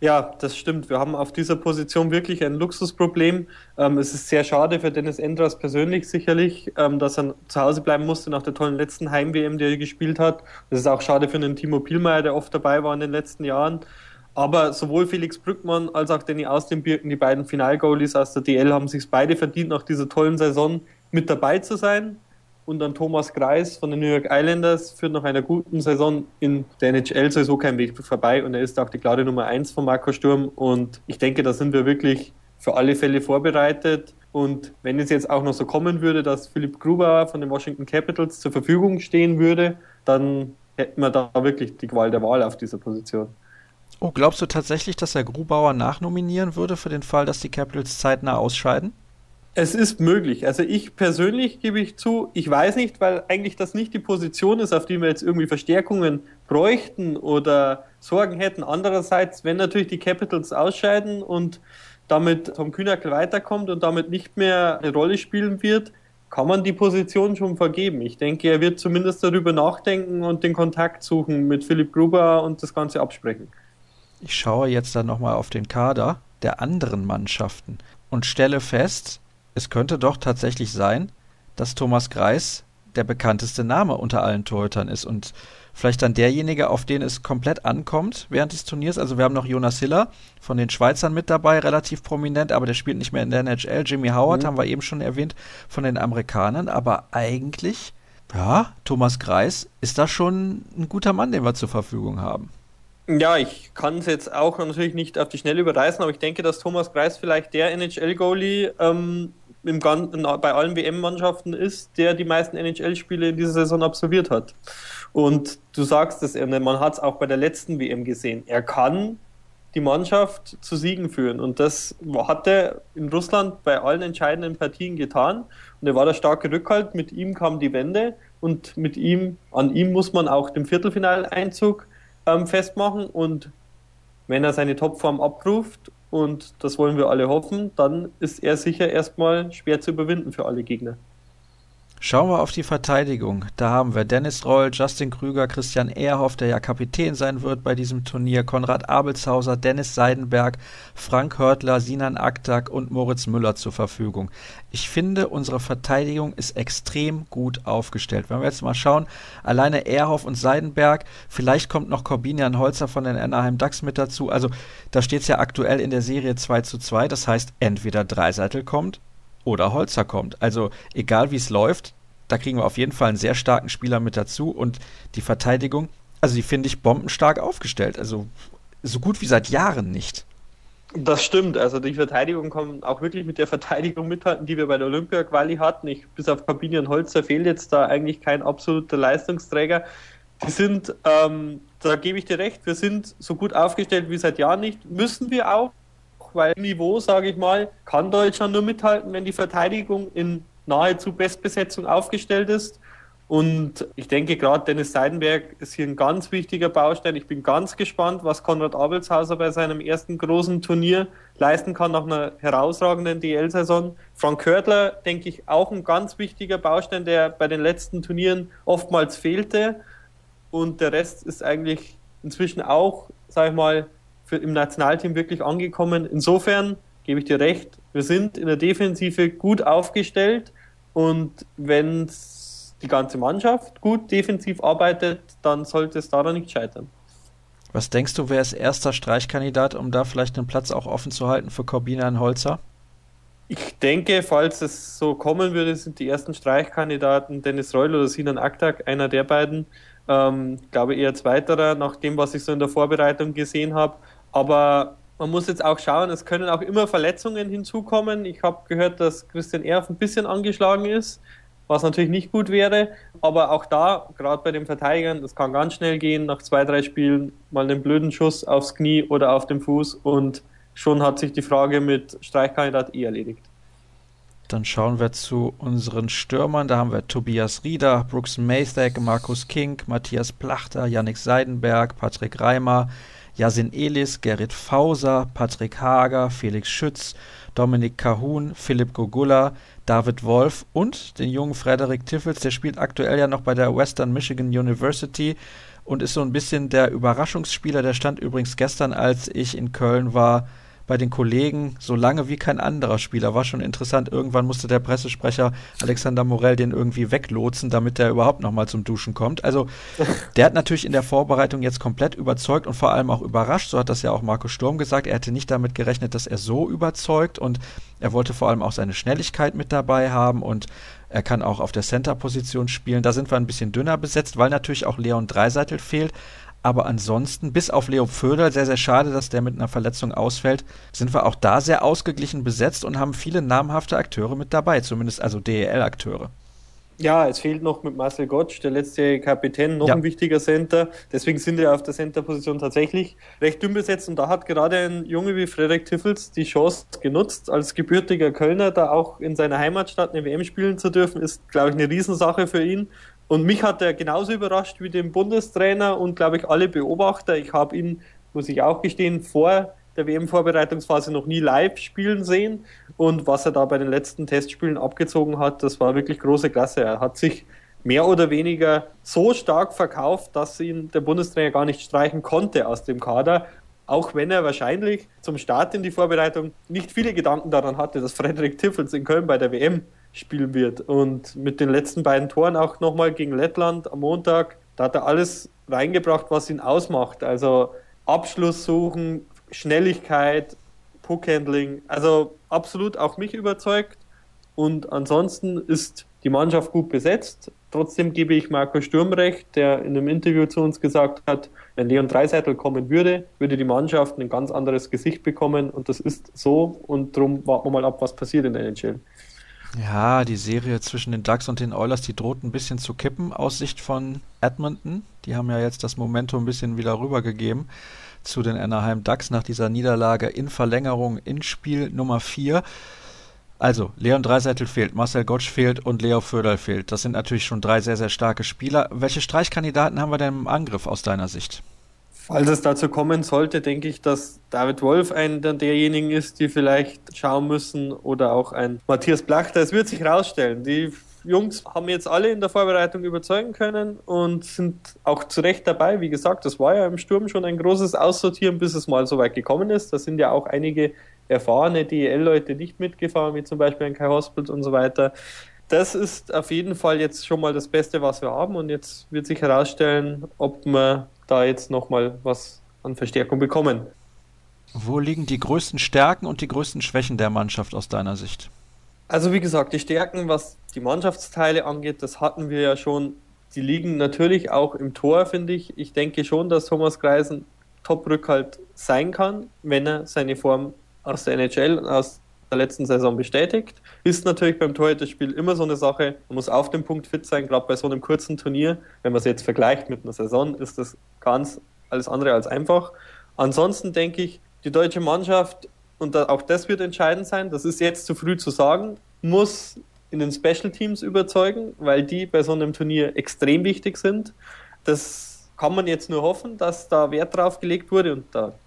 Ja, das stimmt. Wir haben auf dieser Position wirklich ein Luxusproblem. Ähm, es ist sehr schade für Dennis Endras persönlich sicherlich, ähm, dass er zu Hause bleiben musste nach der tollen letzten Heim-WM, die er gespielt hat. Es ist auch schade für den Timo Pielmeier, der oft dabei war in den letzten Jahren. Aber sowohl Felix Brückmann als auch Danny aus den Birken, die beiden Finalgoalies aus der DL, haben sich beide verdient, nach dieser tollen Saison mit dabei zu sein. Und dann Thomas Greis von den New York Islanders führt nach einer guten Saison in der NHL sowieso kein Weg vorbei. Und er ist auch die klare Nummer eins von Marco Sturm. Und ich denke, da sind wir wirklich für alle Fälle vorbereitet. Und wenn es jetzt auch noch so kommen würde, dass Philipp Gruber von den Washington Capitals zur Verfügung stehen würde, dann hätten wir da wirklich die Qual der Wahl auf dieser Position. Oh, glaubst du tatsächlich, dass er Grubauer nachnominieren würde für den Fall, dass die Capitals zeitnah ausscheiden? Es ist möglich. Also ich persönlich gebe ich zu, ich weiß nicht, weil eigentlich das nicht die Position ist, auf die wir jetzt irgendwie Verstärkungen bräuchten oder Sorgen hätten. Andererseits, wenn natürlich die Capitals ausscheiden und damit Tom Kühnackel weiterkommt und damit nicht mehr eine Rolle spielen wird, kann man die Position schon vergeben. Ich denke, er wird zumindest darüber nachdenken und den Kontakt suchen mit Philipp Gruber und das Ganze absprechen. Ich schaue jetzt dann nochmal auf den Kader der anderen Mannschaften und stelle fest, es könnte doch tatsächlich sein, dass Thomas Greis der bekannteste Name unter allen Torhütern ist und vielleicht dann derjenige, auf den es komplett ankommt während des Turniers. Also wir haben noch Jonas Hiller von den Schweizern mit dabei, relativ prominent, aber der spielt nicht mehr in der NHL. Jimmy Howard mhm. haben wir eben schon erwähnt von den Amerikanern, aber eigentlich, ja, Thomas Greis ist da schon ein guter Mann, den wir zur Verfügung haben. Ja, ich kann es jetzt auch natürlich nicht auf die Schnelle überreißen, aber ich denke, dass Thomas Greis vielleicht der NHL-Goalie ähm, im Ganzen, bei allen WM-Mannschaften ist, der die meisten NHL-Spiele in dieser Saison absolviert hat. Und du sagst es, man hat es auch bei der letzten WM gesehen. Er kann die Mannschaft zu Siegen führen. Und das hat er in Russland bei allen entscheidenden Partien getan. Und er war der starke Rückhalt. Mit ihm kam die Wende. Und mit ihm, an ihm muss man auch den Viertelfinaleinzug ähm, festmachen. Und wenn er seine Topform abruft und das wollen wir alle hoffen, dann ist er sicher erstmal schwer zu überwinden für alle Gegner. Schauen wir auf die Verteidigung. Da haben wir Dennis Roll, Justin Krüger, Christian Ehrhoff, der ja Kapitän sein wird bei diesem Turnier, Konrad Abelshauser, Dennis Seidenberg, Frank Hörtler, Sinan Aktak und Moritz Müller zur Verfügung. Ich finde, unsere Verteidigung ist extrem gut aufgestellt. Wenn wir jetzt mal schauen, alleine Ehrhoff und Seidenberg, vielleicht kommt noch Corbinian Holzer von den Anaheim Ducks mit dazu. Also da steht es ja aktuell in der Serie 2 zu 2. Das heißt, entweder Dreiseitel kommt oder Holzer kommt. Also egal wie es läuft, da kriegen wir auf jeden Fall einen sehr starken Spieler mit dazu und die Verteidigung, also die finde ich bombenstark aufgestellt. Also so gut wie seit Jahren nicht. Das stimmt, also die Verteidigung kann auch wirklich mit der Verteidigung mithalten, die wir bei der Olympia-Quali hatten. Ich, bis auf Pabinian Holzer fehlt jetzt da eigentlich kein absoluter Leistungsträger. Die sind, ähm, da gebe ich dir recht, wir sind so gut aufgestellt wie seit Jahren nicht. Müssen wir auch, weil Niveau, sage ich mal, kann Deutschland nur mithalten, wenn die Verteidigung in nahezu Bestbesetzung aufgestellt ist. Und ich denke, gerade Dennis Seidenberg ist hier ein ganz wichtiger Baustein. Ich bin ganz gespannt, was Konrad Abelshauser bei seinem ersten großen Turnier leisten kann nach einer herausragenden DL-Saison. Frank Körtler, denke ich, auch ein ganz wichtiger Baustein, der bei den letzten Turnieren oftmals fehlte. Und der Rest ist eigentlich inzwischen auch, sag ich mal, für, im Nationalteam wirklich angekommen. Insofern gebe ich dir recht, wir sind in der Defensive gut aufgestellt und wenn die ganze Mannschaft gut defensiv arbeitet, dann sollte es daran nicht scheitern. Was denkst du, wer ist erster Streichkandidat, um da vielleicht einen Platz auch offen zu halten für Corbina und Holzer? Ich denke, falls es so kommen würde, sind die ersten Streichkandidaten Dennis Reul oder Sinan Aktak, einer der beiden. Ähm, glaube eher zweiterer, nach dem, was ich so in der Vorbereitung gesehen habe. Aber man muss jetzt auch schauen, es können auch immer Verletzungen hinzukommen. Ich habe gehört, dass Christian Erf ein bisschen angeschlagen ist. was natürlich nicht gut wäre. Aber auch da, gerade bei den Verteidigern, das kann ganz schnell gehen, nach zwei, drei Spielen mal einen blöden Schuss aufs Knie oder auf den Fuß und schon hat sich die Frage mit Streichkandidat eh erledigt. Dann schauen wir zu unseren Stürmern. Da haben wir Tobias Rieder, Brooks Maythek, Markus King, Matthias Plachter, Yannick Seidenberg, Patrick Reimer, Yasin Elis, Gerrit Fauser, Patrick Hager, Felix Schütz, Dominik Kahun, Philipp Gogula, David Wolf und den jungen Frederik Tiffels. Der spielt aktuell ja noch bei der Western Michigan University und ist so ein bisschen der Überraschungsspieler. Der stand übrigens gestern, als ich in Köln war, bei den Kollegen so lange wie kein anderer Spieler. War schon interessant. Irgendwann musste der Pressesprecher Alexander Morell den irgendwie weglotsen, damit der überhaupt nochmal zum Duschen kommt. Also der hat natürlich in der Vorbereitung jetzt komplett überzeugt und vor allem auch überrascht. So hat das ja auch Marco Sturm gesagt. Er hätte nicht damit gerechnet, dass er so überzeugt und er wollte vor allem auch seine Schnelligkeit mit dabei haben und er kann auch auf der Center-Position spielen. Da sind wir ein bisschen dünner besetzt, weil natürlich auch Leon Dreiseitel fehlt. Aber ansonsten, bis auf Leo Föder, sehr, sehr schade, dass der mit einer Verletzung ausfällt, sind wir auch da sehr ausgeglichen besetzt und haben viele namhafte Akteure mit dabei, zumindest also DEL-Akteure. Ja, es fehlt noch mit Marcel Gottsch, der letzte Kapitän, noch ja. ein wichtiger Center. Deswegen sind wir auf der Center-Position tatsächlich recht dünn besetzt. Und da hat gerade ein Junge wie Frederik Tiffels die Chance genutzt, als gebürtiger Kölner da auch in seiner Heimatstadt eine WM spielen zu dürfen, ist, glaube ich, eine Riesensache für ihn. Und mich hat er genauso überrascht wie den Bundestrainer und, glaube ich, alle Beobachter. Ich habe ihn, muss ich auch gestehen, vor der WM-Vorbereitungsphase noch nie live spielen sehen. Und was er da bei den letzten Testspielen abgezogen hat, das war wirklich große Klasse. Er hat sich mehr oder weniger so stark verkauft, dass ihn der Bundestrainer gar nicht streichen konnte aus dem Kader. Auch wenn er wahrscheinlich zum Start in die Vorbereitung nicht viele Gedanken daran hatte, dass Frederik Tiffels in Köln bei der WM spielen wird. Und mit den letzten beiden Toren auch nochmal gegen Lettland am Montag, da hat er alles reingebracht, was ihn ausmacht. Also Abschluss suchen, Schnelligkeit, Puckhandling. Also absolut auch mich überzeugt. Und ansonsten ist die Mannschaft gut besetzt. Trotzdem gebe ich Marco Sturm recht, der in einem Interview zu uns gesagt hat, wenn Leon Dreiseitel kommen würde, würde die Mannschaft ein ganz anderes Gesicht bekommen. Und das ist so. Und darum warten wir mal ab, was passiert in der NHL. Ja, die Serie zwischen den Ducks und den Oilers, die droht ein bisschen zu kippen aus Sicht von Edmonton. Die haben ja jetzt das Momentum ein bisschen wieder rübergegeben zu den Anaheim Ducks nach dieser Niederlage in Verlängerung in Spiel Nummer 4. Also, Leon Dreiseitel fehlt, Marcel Gottsch fehlt und Leo Föderl fehlt. Das sind natürlich schon drei sehr, sehr starke Spieler. Welche Streichkandidaten haben wir denn im Angriff aus deiner Sicht? Falls es dazu kommen sollte, denke ich, dass David Wolf einer derjenigen ist, die vielleicht schauen müssen oder auch ein Matthias Blachter. Es wird sich rausstellen. Die Jungs haben jetzt alle in der Vorbereitung überzeugen können und sind auch zu Recht dabei. Wie gesagt, das war ja im Sturm schon ein großes Aussortieren, bis es mal so weit gekommen ist. Da sind ja auch einige erfahrene DEL-Leute nicht mitgefahren, wie zum Beispiel ein Kai Hospital und so weiter. Das ist auf jeden Fall jetzt schon mal das Beste, was wir haben. Und jetzt wird sich herausstellen, ob wir da jetzt nochmal was an Verstärkung bekommen. Wo liegen die größten Stärken und die größten Schwächen der Mannschaft aus deiner Sicht? Also wie gesagt, die Stärken, was die Mannschaftsteile angeht, das hatten wir ja schon. Die liegen natürlich auch im Tor, finde ich. Ich denke schon, dass Thomas Kreisen Top-Rückhalt sein kann, wenn er seine Form aus der NHL, aus der letzten Saison bestätigt. Ist natürlich beim Torhüterspiel immer so eine Sache. Man muss auf dem Punkt fit sein, gerade bei so einem kurzen Turnier. Wenn man es jetzt vergleicht mit einer Saison, ist das ganz alles andere als einfach. Ansonsten denke ich, die deutsche Mannschaft, und auch das wird entscheidend sein, das ist jetzt zu früh zu sagen, muss in den Special Teams überzeugen, weil die bei so einem Turnier extrem wichtig sind. Das kann man jetzt nur hoffen, dass da Wert drauf gelegt wurde und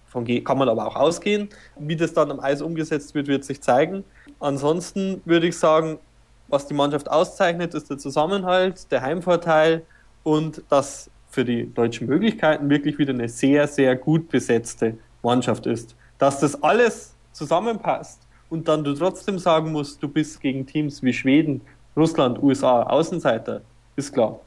davon kann man aber auch ausgehen. Wie das dann am Eis umgesetzt wird, wird sich zeigen. Ansonsten würde ich sagen, was die Mannschaft auszeichnet, ist der Zusammenhalt, der Heimvorteil und dass für die deutschen Möglichkeiten wirklich wieder eine sehr, sehr gut besetzte Mannschaft ist. Dass das alles zusammenpasst und dann du trotzdem sagen musst, du bist gegen Teams wie Schweden, Russland, USA Außenseiter, ist klar.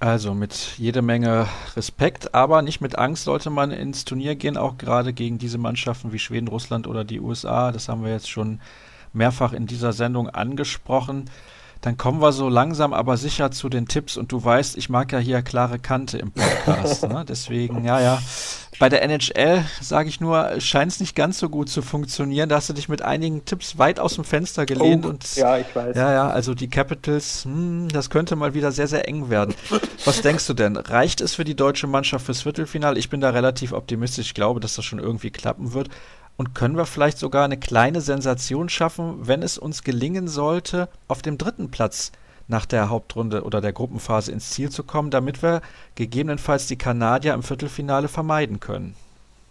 Also mit jede Menge Respekt, aber nicht mit Angst sollte man ins Turnier gehen, auch gerade gegen diese Mannschaften wie Schweden, Russland oder die USA. Das haben wir jetzt schon mehrfach in dieser Sendung angesprochen. Dann kommen wir so langsam aber sicher zu den Tipps und du weißt, ich mag ja hier klare Kante im Podcast. ne? Deswegen, ja, ja. Bei der NHL, sage ich nur, scheint es nicht ganz so gut zu funktionieren. Da hast du dich mit einigen Tipps weit aus dem Fenster gelehnt oh, und ja, ich weiß. Ja, ja, also die Capitals, hm, das könnte mal wieder sehr, sehr eng werden. Was denkst du denn? Reicht es für die deutsche Mannschaft fürs Viertelfinale? Ich bin da relativ optimistisch. Ich glaube, dass das schon irgendwie klappen wird. Und können wir vielleicht sogar eine kleine Sensation schaffen, wenn es uns gelingen sollte, auf dem dritten Platz nach der Hauptrunde oder der Gruppenphase ins Ziel zu kommen, damit wir gegebenenfalls die Kanadier im Viertelfinale vermeiden können?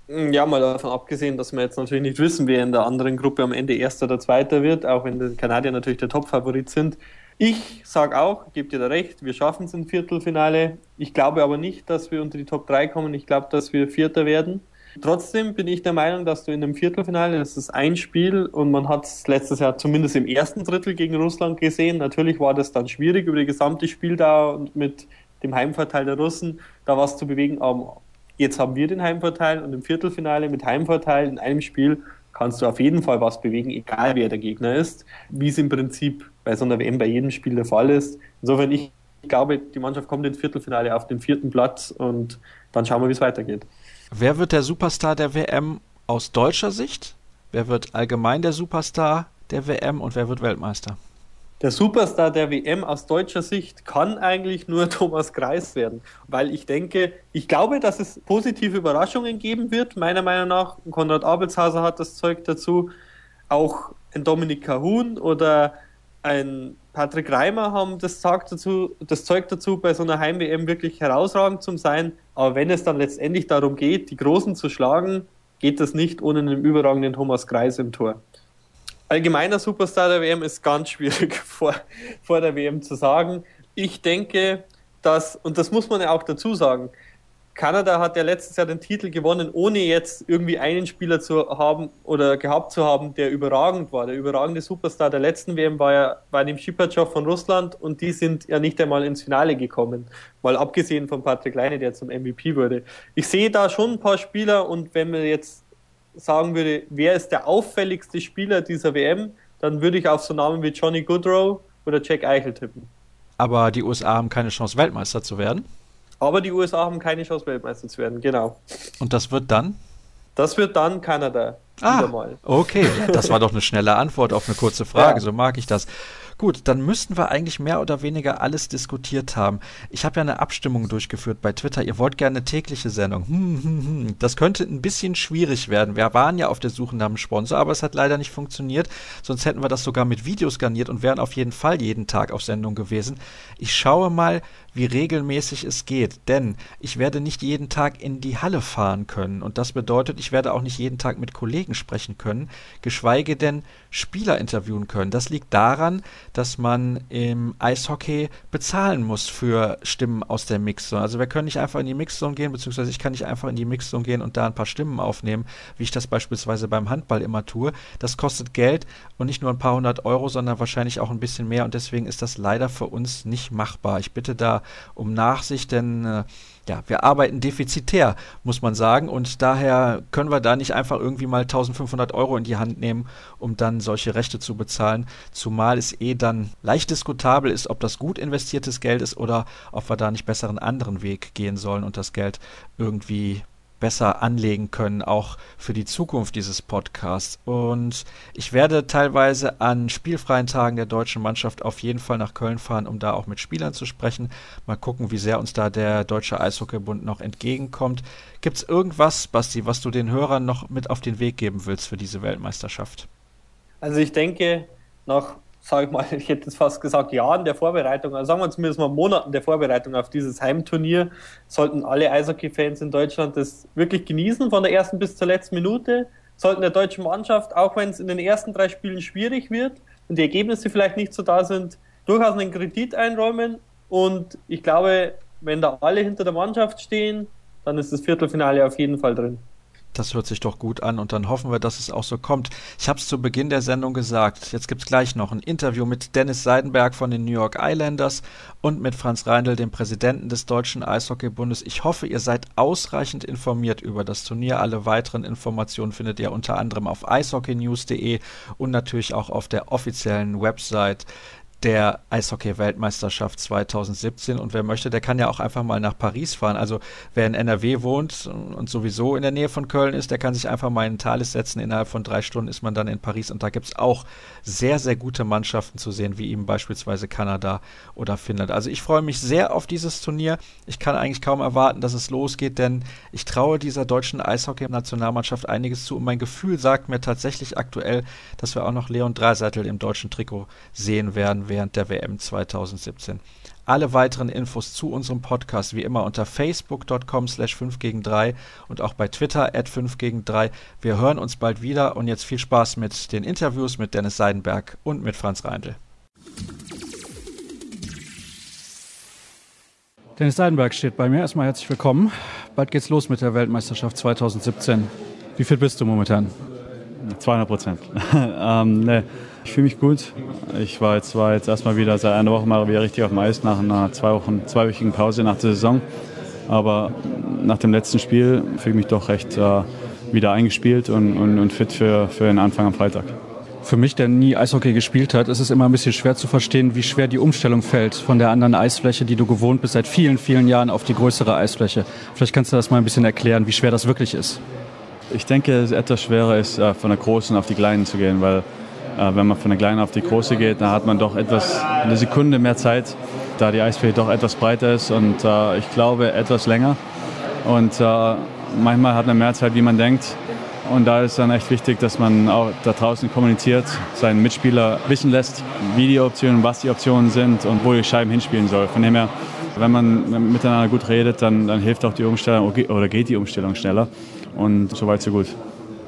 Ja, mal davon abgesehen, dass wir jetzt natürlich nicht wissen, wer in der anderen Gruppe am Ende Erster oder Zweiter wird, auch wenn die Kanadier natürlich der Top-Favorit sind. Ich sage auch, gebe dir da recht, wir schaffen es im Viertelfinale. Ich glaube aber nicht, dass wir unter die Top 3 kommen. Ich glaube, dass wir Vierter werden. Trotzdem bin ich der Meinung, dass du in einem Viertelfinale, das ist ein Spiel und man hat es letztes Jahr zumindest im ersten Drittel gegen Russland gesehen. Natürlich war das dann schwierig über die gesamte Spieldauer und mit dem Heimvorteil der Russen da was zu bewegen. Aber jetzt haben wir den Heimvorteil und im Viertelfinale mit Heimvorteil in einem Spiel kannst du auf jeden Fall was bewegen, egal wer der Gegner ist, wie es im Prinzip bei so einer WM bei jedem Spiel der Fall ist. Insofern, ich glaube, die Mannschaft kommt ins Viertelfinale auf den vierten Platz und dann schauen wir, wie es weitergeht. Wer wird der Superstar der WM aus deutscher Sicht? Wer wird allgemein der Superstar der WM und wer wird Weltmeister? Der Superstar der WM aus deutscher Sicht kann eigentlich nur Thomas Kreis werden, weil ich denke, ich glaube, dass es positive Überraschungen geben wird, meiner Meinung nach. Konrad Abelshauser hat das Zeug dazu. Auch ein Dominik Cahun oder ein Patrick Reimer haben das, dazu, das Zeug dazu, bei so einer Heim-WM wirklich herausragend zu sein. Aber wenn es dann letztendlich darum geht, die Großen zu schlagen, geht das nicht ohne einen überragenden Thomas Kreis im Tor. Allgemeiner Superstar der WM ist ganz schwierig vor, vor der WM zu sagen. Ich denke, dass, und das muss man ja auch dazu sagen, Kanada hat ja letztes Jahr den Titel gewonnen, ohne jetzt irgendwie einen Spieler zu haben oder gehabt zu haben, der überragend war. Der überragende Superstar der letzten WM war ja bei dem Shipachow von Russland und die sind ja nicht einmal ins Finale gekommen. Mal abgesehen von Patrick Leine, der zum MVP wurde. Ich sehe da schon ein paar Spieler und wenn man jetzt sagen würde, wer ist der auffälligste Spieler dieser WM, dann würde ich auf so Namen wie Johnny Goodrow oder Jack Eichel tippen. Aber die USA haben keine Chance, Weltmeister zu werden? Aber die USA haben keine Chance, Weltmeister zu werden, genau. Und das wird dann? Das wird dann Kanada. Ah, okay. Das war doch eine schnelle Antwort auf eine kurze Frage. Ja. So mag ich das. Gut, dann müssten wir eigentlich mehr oder weniger alles diskutiert haben. Ich habe ja eine Abstimmung durchgeführt bei Twitter. Ihr wollt gerne eine tägliche Sendung. Hm, hm, hm. Das könnte ein bisschen schwierig werden. Wir waren ja auf der Suche nach einem Sponsor, aber es hat leider nicht funktioniert. Sonst hätten wir das sogar mit Videos garniert und wären auf jeden Fall jeden Tag auf Sendung gewesen. Ich schaue mal, wie regelmäßig es geht, denn ich werde nicht jeden Tag in die Halle fahren können und das bedeutet, ich werde auch nicht jeden Tag mit Kollegen sprechen können, geschweige denn Spieler interviewen können. Das liegt daran, dass man im Eishockey bezahlen muss für Stimmen aus der Mixzone. Also wir können nicht einfach in die Mixzone gehen, beziehungsweise ich kann nicht einfach in die Mixzone gehen und da ein paar Stimmen aufnehmen, wie ich das beispielsweise beim Handball immer tue. Das kostet Geld und nicht nur ein paar hundert Euro, sondern wahrscheinlich auch ein bisschen mehr und deswegen ist das leider für uns nicht machbar. Ich bitte da um Nachsicht, denn äh, ja, wir arbeiten defizitär, muss man sagen. Und daher können wir da nicht einfach irgendwie mal 1500 Euro in die Hand nehmen, um dann solche Rechte zu bezahlen. Zumal es eh dann leicht diskutabel ist, ob das gut investiertes Geld ist oder ob wir da nicht besser einen anderen Weg gehen sollen und das Geld irgendwie besser anlegen können, auch für die Zukunft dieses Podcasts. Und ich werde teilweise an spielfreien Tagen der deutschen Mannschaft auf jeden Fall nach Köln fahren, um da auch mit Spielern zu sprechen. Mal gucken, wie sehr uns da der Deutsche Eishockeybund noch entgegenkommt. Gibt es irgendwas, Basti, was du den Hörern noch mit auf den Weg geben willst für diese Weltmeisterschaft? Also ich denke, nach sage ich mal, ich hätte jetzt fast gesagt, Jahren der Vorbereitung, also sagen wir zumindest mal Monaten der Vorbereitung auf dieses Heimturnier, sollten alle Eishockey-Fans in Deutschland das wirklich genießen, von der ersten bis zur letzten Minute, sollten der deutschen Mannschaft, auch wenn es in den ersten drei Spielen schwierig wird und die Ergebnisse vielleicht nicht so da sind, durchaus einen Kredit einräumen. Und ich glaube, wenn da alle hinter der Mannschaft stehen, dann ist das Viertelfinale auf jeden Fall drin. Das hört sich doch gut an und dann hoffen wir, dass es auch so kommt. Ich habe es zu Beginn der Sendung gesagt. Jetzt gibt es gleich noch ein Interview mit Dennis Seidenberg von den New York Islanders und mit Franz Reindl, dem Präsidenten des Deutschen Eishockeybundes. Ich hoffe, ihr seid ausreichend informiert über das Turnier. Alle weiteren Informationen findet ihr unter anderem auf eishockeynews.de und natürlich auch auf der offiziellen Website der Eishockey-Weltmeisterschaft 2017. Und wer möchte, der kann ja auch einfach mal nach Paris fahren. Also wer in NRW wohnt und sowieso in der Nähe von Köln ist, der kann sich einfach mal in Thales setzen. Innerhalb von drei Stunden ist man dann in Paris und da gibt es auch sehr, sehr gute Mannschaften zu sehen, wie eben beispielsweise Kanada oder Finnland. Also ich freue mich sehr auf dieses Turnier. Ich kann eigentlich kaum erwarten, dass es losgeht, denn ich traue dieser deutschen Eishockey-Nationalmannschaft einiges zu und mein Gefühl sagt mir tatsächlich aktuell, dass wir auch noch Leon Dreiseitel im deutschen Trikot sehen werden während der WM 2017. Alle weiteren Infos zu unserem Podcast wie immer unter facebook.com slash 5 gegen 3 und auch bei Twitter at 5 gegen 3. Wir hören uns bald wieder und jetzt viel Spaß mit den Interviews mit Dennis Seidenberg und mit Franz Reindl. Dennis Seidenberg steht bei mir. Erstmal herzlich willkommen. Bald geht's los mit der Weltmeisterschaft 2017. Wie fit bist du momentan? 200 Prozent. ähm, nee. Ich fühle mich gut. Ich war jetzt, war jetzt erstmal wieder seit einer Woche mal wieder richtig auf dem Eis nach einer zwei Wochen, zweiwöchigen Pause nach der Saison. Aber nach dem letzten Spiel fühle ich mich doch recht äh, wieder eingespielt und, und, und fit für, für den Anfang am Freitag. Für mich, der nie Eishockey gespielt hat, ist es immer ein bisschen schwer zu verstehen, wie schwer die Umstellung fällt von der anderen Eisfläche, die du gewohnt bist seit vielen, vielen Jahren, auf die größere Eisfläche. Vielleicht kannst du das mal ein bisschen erklären, wie schwer das wirklich ist. Ich denke, es ist etwas schwerer ist, äh, von der großen auf die kleinen zu gehen, weil wenn man von der kleinen auf die große geht, dann hat man doch etwas, eine Sekunde mehr Zeit, da die Eisfläche doch etwas breiter ist und äh, ich glaube etwas länger. Und äh, manchmal hat man mehr Zeit, wie man denkt. Und da ist dann echt wichtig, dass man auch da draußen kommuniziert, seinen Mitspieler wissen lässt, wie die Optionen, was die Optionen sind und wo die Scheiben hinspielen soll. Von dem her, wenn man miteinander gut redet, dann, dann hilft auch die Umstellung oder geht die Umstellung schneller. Und so weit, so gut.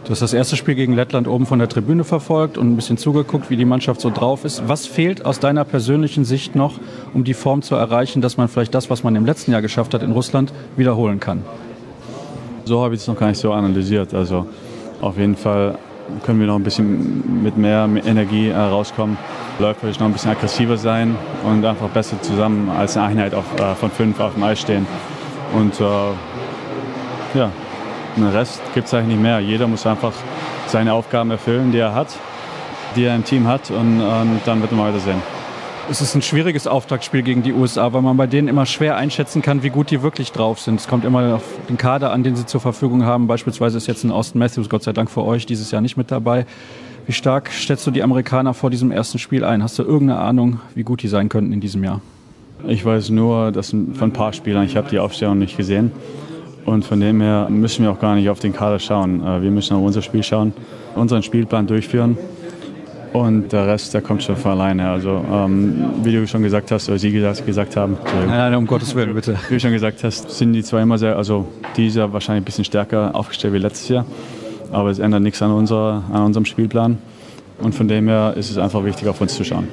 Du hast das erste Spiel gegen Lettland oben von der Tribüne verfolgt und ein bisschen zugeguckt, wie die Mannschaft so drauf ist. Was fehlt aus deiner persönlichen Sicht noch, um die Form zu erreichen, dass man vielleicht das, was man im letzten Jahr geschafft hat in Russland, wiederholen kann? So habe ich es noch gar nicht so analysiert. Also auf jeden Fall können wir noch ein bisschen mit mehr Energie rauskommen. Läuferisch noch ein bisschen aggressiver sein und einfach besser zusammen als eine Einheit auf, äh, von fünf auf dem Eis stehen. Und äh, ja, den Rest gibt es eigentlich nicht mehr. Jeder muss einfach seine Aufgaben erfüllen, die er hat, die er im Team hat und, und dann wird man weitersehen. Es ist ein schwieriges Auftaktspiel gegen die USA, weil man bei denen immer schwer einschätzen kann, wie gut die wirklich drauf sind. Es kommt immer auf den Kader an, den sie zur Verfügung haben. Beispielsweise ist jetzt ein Austin Matthews, Gott sei Dank für euch, dieses Jahr nicht mit dabei. Wie stark stellst du die Amerikaner vor diesem ersten Spiel ein? Hast du irgendeine Ahnung, wie gut die sein könnten in diesem Jahr? Ich weiß nur, dass von ein paar Spielern, ich habe die Aufstellung nicht gesehen. Und von dem her müssen wir auch gar nicht auf den Kader schauen. Äh, wir müssen auf unser Spiel schauen, unseren Spielplan durchführen. Und der Rest, der kommt schon von alleine. Also, ähm, wie du schon gesagt hast, oder Sie gesagt, gesagt haben. Nein, nein, um Gottes Willen, bitte. Wie du schon gesagt hast, sind die zwar immer sehr, also dieser wahrscheinlich ein bisschen stärker aufgestellt wie letztes Jahr. Aber es ändert nichts an, unserer, an unserem Spielplan. Und von dem her ist es einfach wichtig, auf uns zu schauen.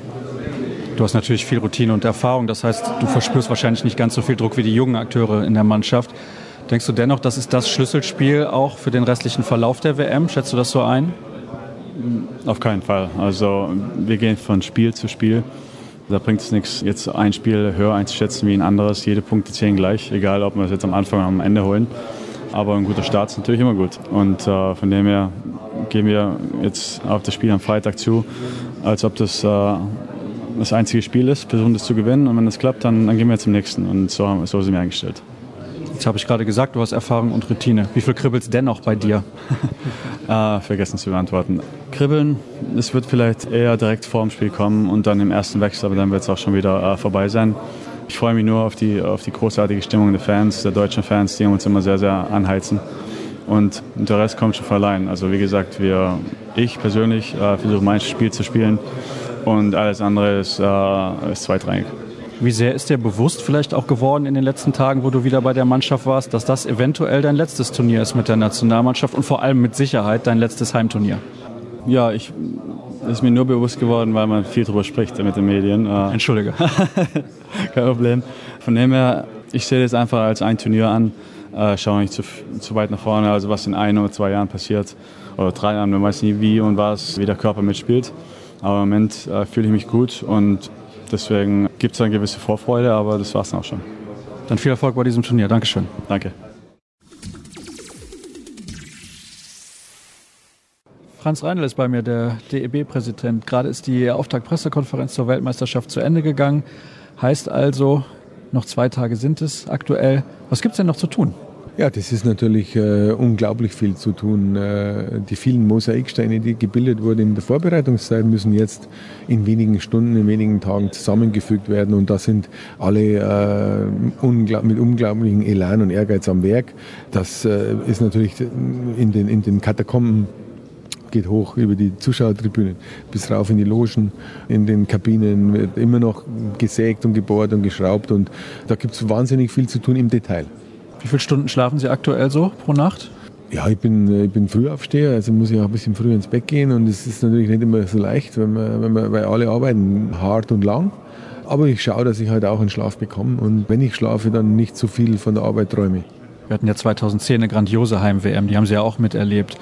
Du hast natürlich viel Routine und Erfahrung. Das heißt, du verspürst wahrscheinlich nicht ganz so viel Druck wie die jungen Akteure in der Mannschaft. Denkst du dennoch, das ist das Schlüsselspiel auch für den restlichen Verlauf der WM? Schätzt du das so ein? Auf keinen Fall. Also wir gehen von Spiel zu Spiel. Da bringt es nichts, jetzt ein Spiel höher einzuschätzen wie ein anderes. Jede Punkte zählen gleich, egal ob wir es jetzt am Anfang oder am Ende holen. Aber ein guter Start ist natürlich immer gut. Und äh, von dem her gehen wir jetzt auf das Spiel am Freitag zu, als ob das äh, das einzige Spiel ist, versuchen das zu gewinnen. Und wenn das klappt, dann, dann gehen wir zum nächsten. Und so, so sind wir eingestellt. Jetzt habe ich gerade gesagt, du hast Erfahrung und Routine. Wie viel kribbelt es dennoch bei dir? ah, vergessen zu beantworten. Kribbeln, es wird vielleicht eher direkt vor dem Spiel kommen und dann im ersten Wechsel, aber dann wird es auch schon wieder äh, vorbei sein. Ich freue mich nur auf die, auf die großartige Stimmung der Fans, der deutschen Fans, die uns immer sehr, sehr anheizen. Und der Rest kommt schon von allein. Also wie gesagt, wir, ich persönlich äh, versuche mein Spiel zu spielen und alles andere ist, äh, ist zweitrangig. Wie sehr ist dir bewusst vielleicht auch geworden in den letzten Tagen, wo du wieder bei der Mannschaft warst, dass das eventuell dein letztes Turnier ist mit der Nationalmannschaft und vor allem mit Sicherheit dein letztes Heimturnier? Ja, ich ist mir nur bewusst geworden, weil man viel darüber spricht mit den Medien. Äh, Entschuldige. Kein Problem. Von dem her, ich sehe das einfach als ein Turnier an, äh, schaue nicht zu, zu weit nach vorne, also was in ein oder zwei Jahren passiert oder drei Jahren, man weiß nie wie und was, wie der Körper mitspielt. Aber im Moment äh, fühle ich mich gut und Deswegen gibt es eine gewisse Vorfreude, aber das war es dann auch schon. Dann viel Erfolg bei diesem Turnier. Dankeschön. Danke. Franz Reinl ist bei mir, der DEB-Präsident. Gerade ist die Auftaktpressekonferenz zur Weltmeisterschaft zu Ende gegangen. Heißt also, noch zwei Tage sind es aktuell. Was gibt es denn noch zu tun? Ja, das ist natürlich äh, unglaublich viel zu tun. Äh, die vielen Mosaiksteine, die gebildet wurden in der Vorbereitungszeit, müssen jetzt in wenigen Stunden, in wenigen Tagen zusammengefügt werden. Und da sind alle äh, unglaub mit unglaublichem Elan und Ehrgeiz am Werk. Das äh, ist natürlich in den, in den Katakomben geht hoch über die Zuschauertribünen bis rauf in die Logen, in den Kabinen wird immer noch gesägt und gebohrt und geschraubt und da gibt es wahnsinnig viel zu tun im Detail. Wie viele Stunden schlafen Sie aktuell so pro Nacht? Ja, ich bin, ich bin Frühaufsteher, also muss ich auch ein bisschen früher ins Bett gehen und es ist natürlich nicht immer so leicht, wenn man, wenn man, weil alle arbeiten hart und lang. Aber ich schaue, dass ich halt auch einen Schlaf bekomme und wenn ich schlafe, dann nicht zu viel von der Arbeit träume. Wir hatten ja 2010 eine grandiose Heim-WM, die haben Sie ja auch miterlebt.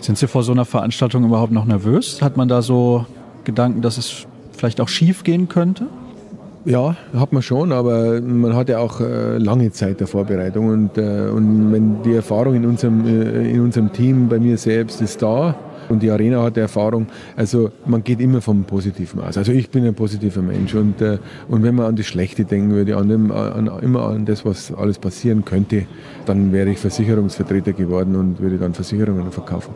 Sind Sie vor so einer Veranstaltung überhaupt noch nervös? Hat man da so Gedanken, dass es vielleicht auch schief gehen könnte? Ja, hat man schon, aber man hat ja auch äh, lange Zeit der Vorbereitung und, äh, und wenn die Erfahrung in unserem, äh, in unserem Team, bei mir selbst, ist da und die Arena hat Erfahrung. Also man geht immer vom Positiven aus. Also ich bin ein positiver Mensch und, äh, und wenn man an das Schlechte denken würde, an dem, an, immer an das, was alles passieren könnte, dann wäre ich Versicherungsvertreter geworden und würde dann Versicherungen verkaufen.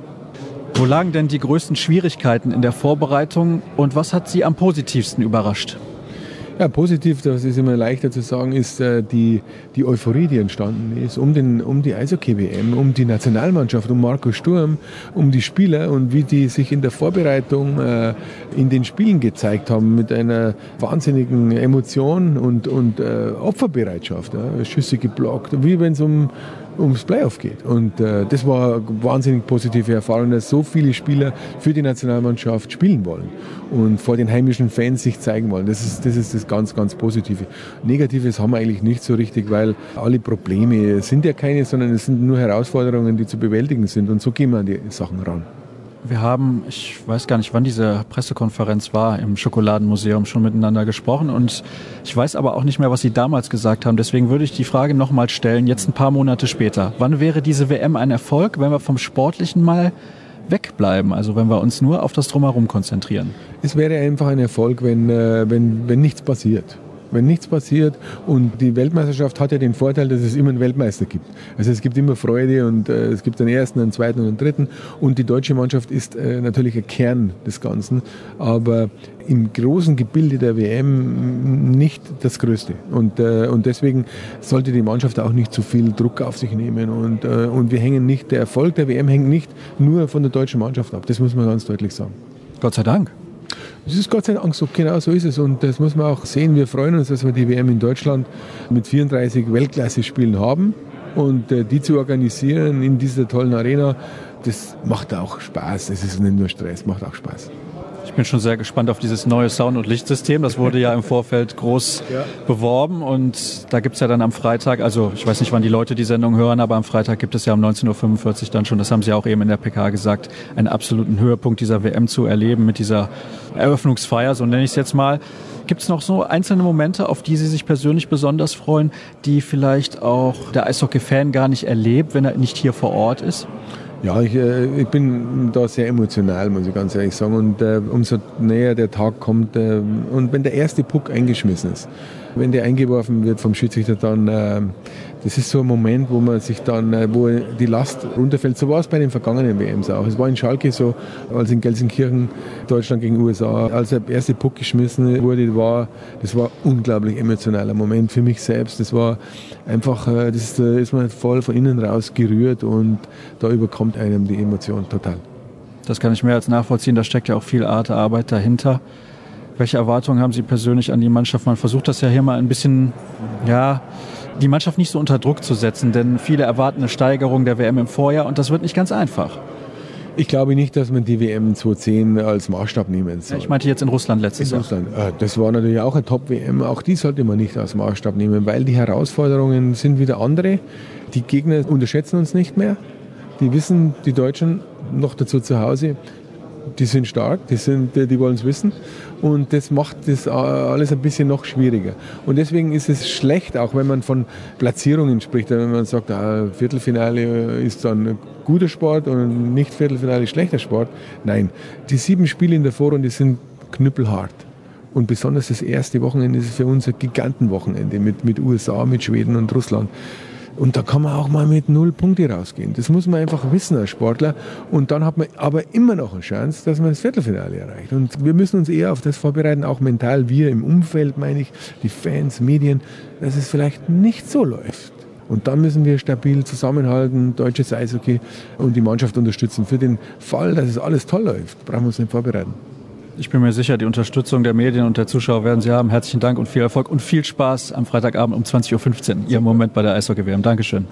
Wo lagen denn die größten Schwierigkeiten in der Vorbereitung und was hat Sie am positivsten überrascht? Ja, positiv, das ist immer leichter zu sagen, ist äh, die, die Euphorie, die entstanden ist um, den, um die Eishockey-WM, um die Nationalmannschaft, um Marco Sturm, um die Spieler und wie die sich in der Vorbereitung äh, in den Spielen gezeigt haben mit einer wahnsinnigen Emotion und, und äh, Opferbereitschaft. Ja, Schüsse geblockt, wie wenn es um ums Playoff geht. Und äh, das war eine wahnsinnig positive Erfahrung, dass so viele Spieler für die Nationalmannschaft spielen wollen und vor den heimischen Fans sich zeigen wollen. Das ist das, ist das ganz, ganz Positive. Negatives haben wir eigentlich nicht so richtig, weil alle Probleme sind ja keine, sondern es sind nur Herausforderungen, die zu bewältigen sind. Und so gehen wir an die Sachen ran. Wir haben, ich weiß gar nicht, wann diese Pressekonferenz war, im Schokoladenmuseum schon miteinander gesprochen und ich weiß aber auch nicht mehr, was Sie damals gesagt haben. Deswegen würde ich die Frage nochmal stellen, jetzt ein paar Monate später. Wann wäre diese WM ein Erfolg, wenn wir vom Sportlichen mal wegbleiben, also wenn wir uns nur auf das Drumherum konzentrieren? Es wäre einfach ein Erfolg, wenn, äh, wenn, wenn nichts passiert wenn nichts passiert. Und die Weltmeisterschaft hat ja den Vorteil, dass es immer einen Weltmeister gibt. Also es gibt immer Freude und äh, es gibt einen ersten, einen zweiten und einen dritten. Und die deutsche Mannschaft ist äh, natürlich ein Kern des Ganzen, aber im großen Gebilde der WM nicht das Größte. Und, äh, und deswegen sollte die Mannschaft auch nicht zu viel Druck auf sich nehmen. Und, äh, und wir hängen nicht, der Erfolg der WM hängt nicht nur von der deutschen Mannschaft ab. Das muss man ganz deutlich sagen. Gott sei Dank. Das ist Gott sei Dank so, genau so ist es. Und das muss man auch sehen. Wir freuen uns, dass wir die WM in Deutschland mit 34 Weltklasse-Spielen haben. Und äh, die zu organisieren in dieser tollen Arena, das macht auch Spaß. Es ist nicht nur Stress, macht auch Spaß. Ich bin schon sehr gespannt auf dieses neue Sound- und Lichtsystem. Das wurde ja im Vorfeld groß ja. beworben und da gibt es ja dann am Freitag, also ich weiß nicht, wann die Leute die Sendung hören, aber am Freitag gibt es ja um 19.45 Uhr dann schon, das haben Sie auch eben in der PK gesagt, einen absoluten Höhepunkt dieser WM zu erleben mit dieser Eröffnungsfeier, so nenne ich es jetzt mal. Gibt es noch so einzelne Momente, auf die Sie sich persönlich besonders freuen, die vielleicht auch der Eishockey-Fan gar nicht erlebt, wenn er nicht hier vor Ort ist? Ja, ich, äh, ich, bin da sehr emotional, muss ich ganz ehrlich sagen. Und äh, umso näher der Tag kommt äh, und wenn der erste Puck eingeschmissen ist, wenn der eingeworfen wird vom Schiedsrichter, dann äh, das ist so ein Moment, wo man sich dann, äh, wo die Last runterfällt. So war es bei den vergangenen WMs auch. Es war in Schalke so, als in Gelsenkirchen Deutschland gegen USA, als der erste Puck geschmissen wurde, war, das war ein unglaublich emotionaler Moment für mich selbst. Das war einfach, äh, das ist man voll von innen raus gerührt und da überkommt einem die Emotion total. Das kann ich mehr als nachvollziehen. Da steckt ja auch viel Art Arbeit dahinter. Welche Erwartungen haben Sie persönlich an die Mannschaft? Man versucht das ja hier mal ein bisschen, ja, die Mannschaft nicht so unter Druck zu setzen, denn viele erwarten eine Steigerung der WM im Vorjahr und das wird nicht ganz einfach. Ich glaube nicht, dass man die WM 2010 als Maßstab nehmen soll. Ich meinte jetzt in Russland letztes in Russland. Jahr. Das war natürlich auch eine Top-WM. Auch die sollte man nicht als Maßstab nehmen, weil die Herausforderungen sind wieder andere. Die Gegner unterschätzen uns nicht mehr. Die wissen, die Deutschen noch dazu zu Hause, die sind stark, die, sind, die wollen es wissen und das macht das alles ein bisschen noch schwieriger. Und deswegen ist es schlecht, auch wenn man von Platzierungen spricht, wenn man sagt, ah, Viertelfinale ist dann guter Sport und nicht Viertelfinale schlechter Sport. Nein, die sieben Spiele in der Vorrunde sind knüppelhart. Und besonders das erste Wochenende ist für uns ein Gigantenwochenende mit, mit USA, mit Schweden und Russland. Und da kann man auch mal mit null Punkte rausgehen. Das muss man einfach wissen als Sportler. Und dann hat man aber immer noch eine Chance, dass man das Viertelfinale erreicht. Und wir müssen uns eher auf das vorbereiten, auch mental, wir im Umfeld, meine ich, die Fans, Medien, dass es vielleicht nicht so läuft. Und dann müssen wir stabil zusammenhalten, deutsches Eishockey und die Mannschaft unterstützen. Für den Fall, dass es alles toll läuft, brauchen wir uns nicht vorbereiten. Ich bin mir sicher, die Unterstützung der Medien und der Zuschauer werden Sie haben. Herzlichen Dank und viel Erfolg und viel Spaß am Freitagabend um 20.15 Uhr. Ihr Moment bei der Eishockey-WM. Dankeschön.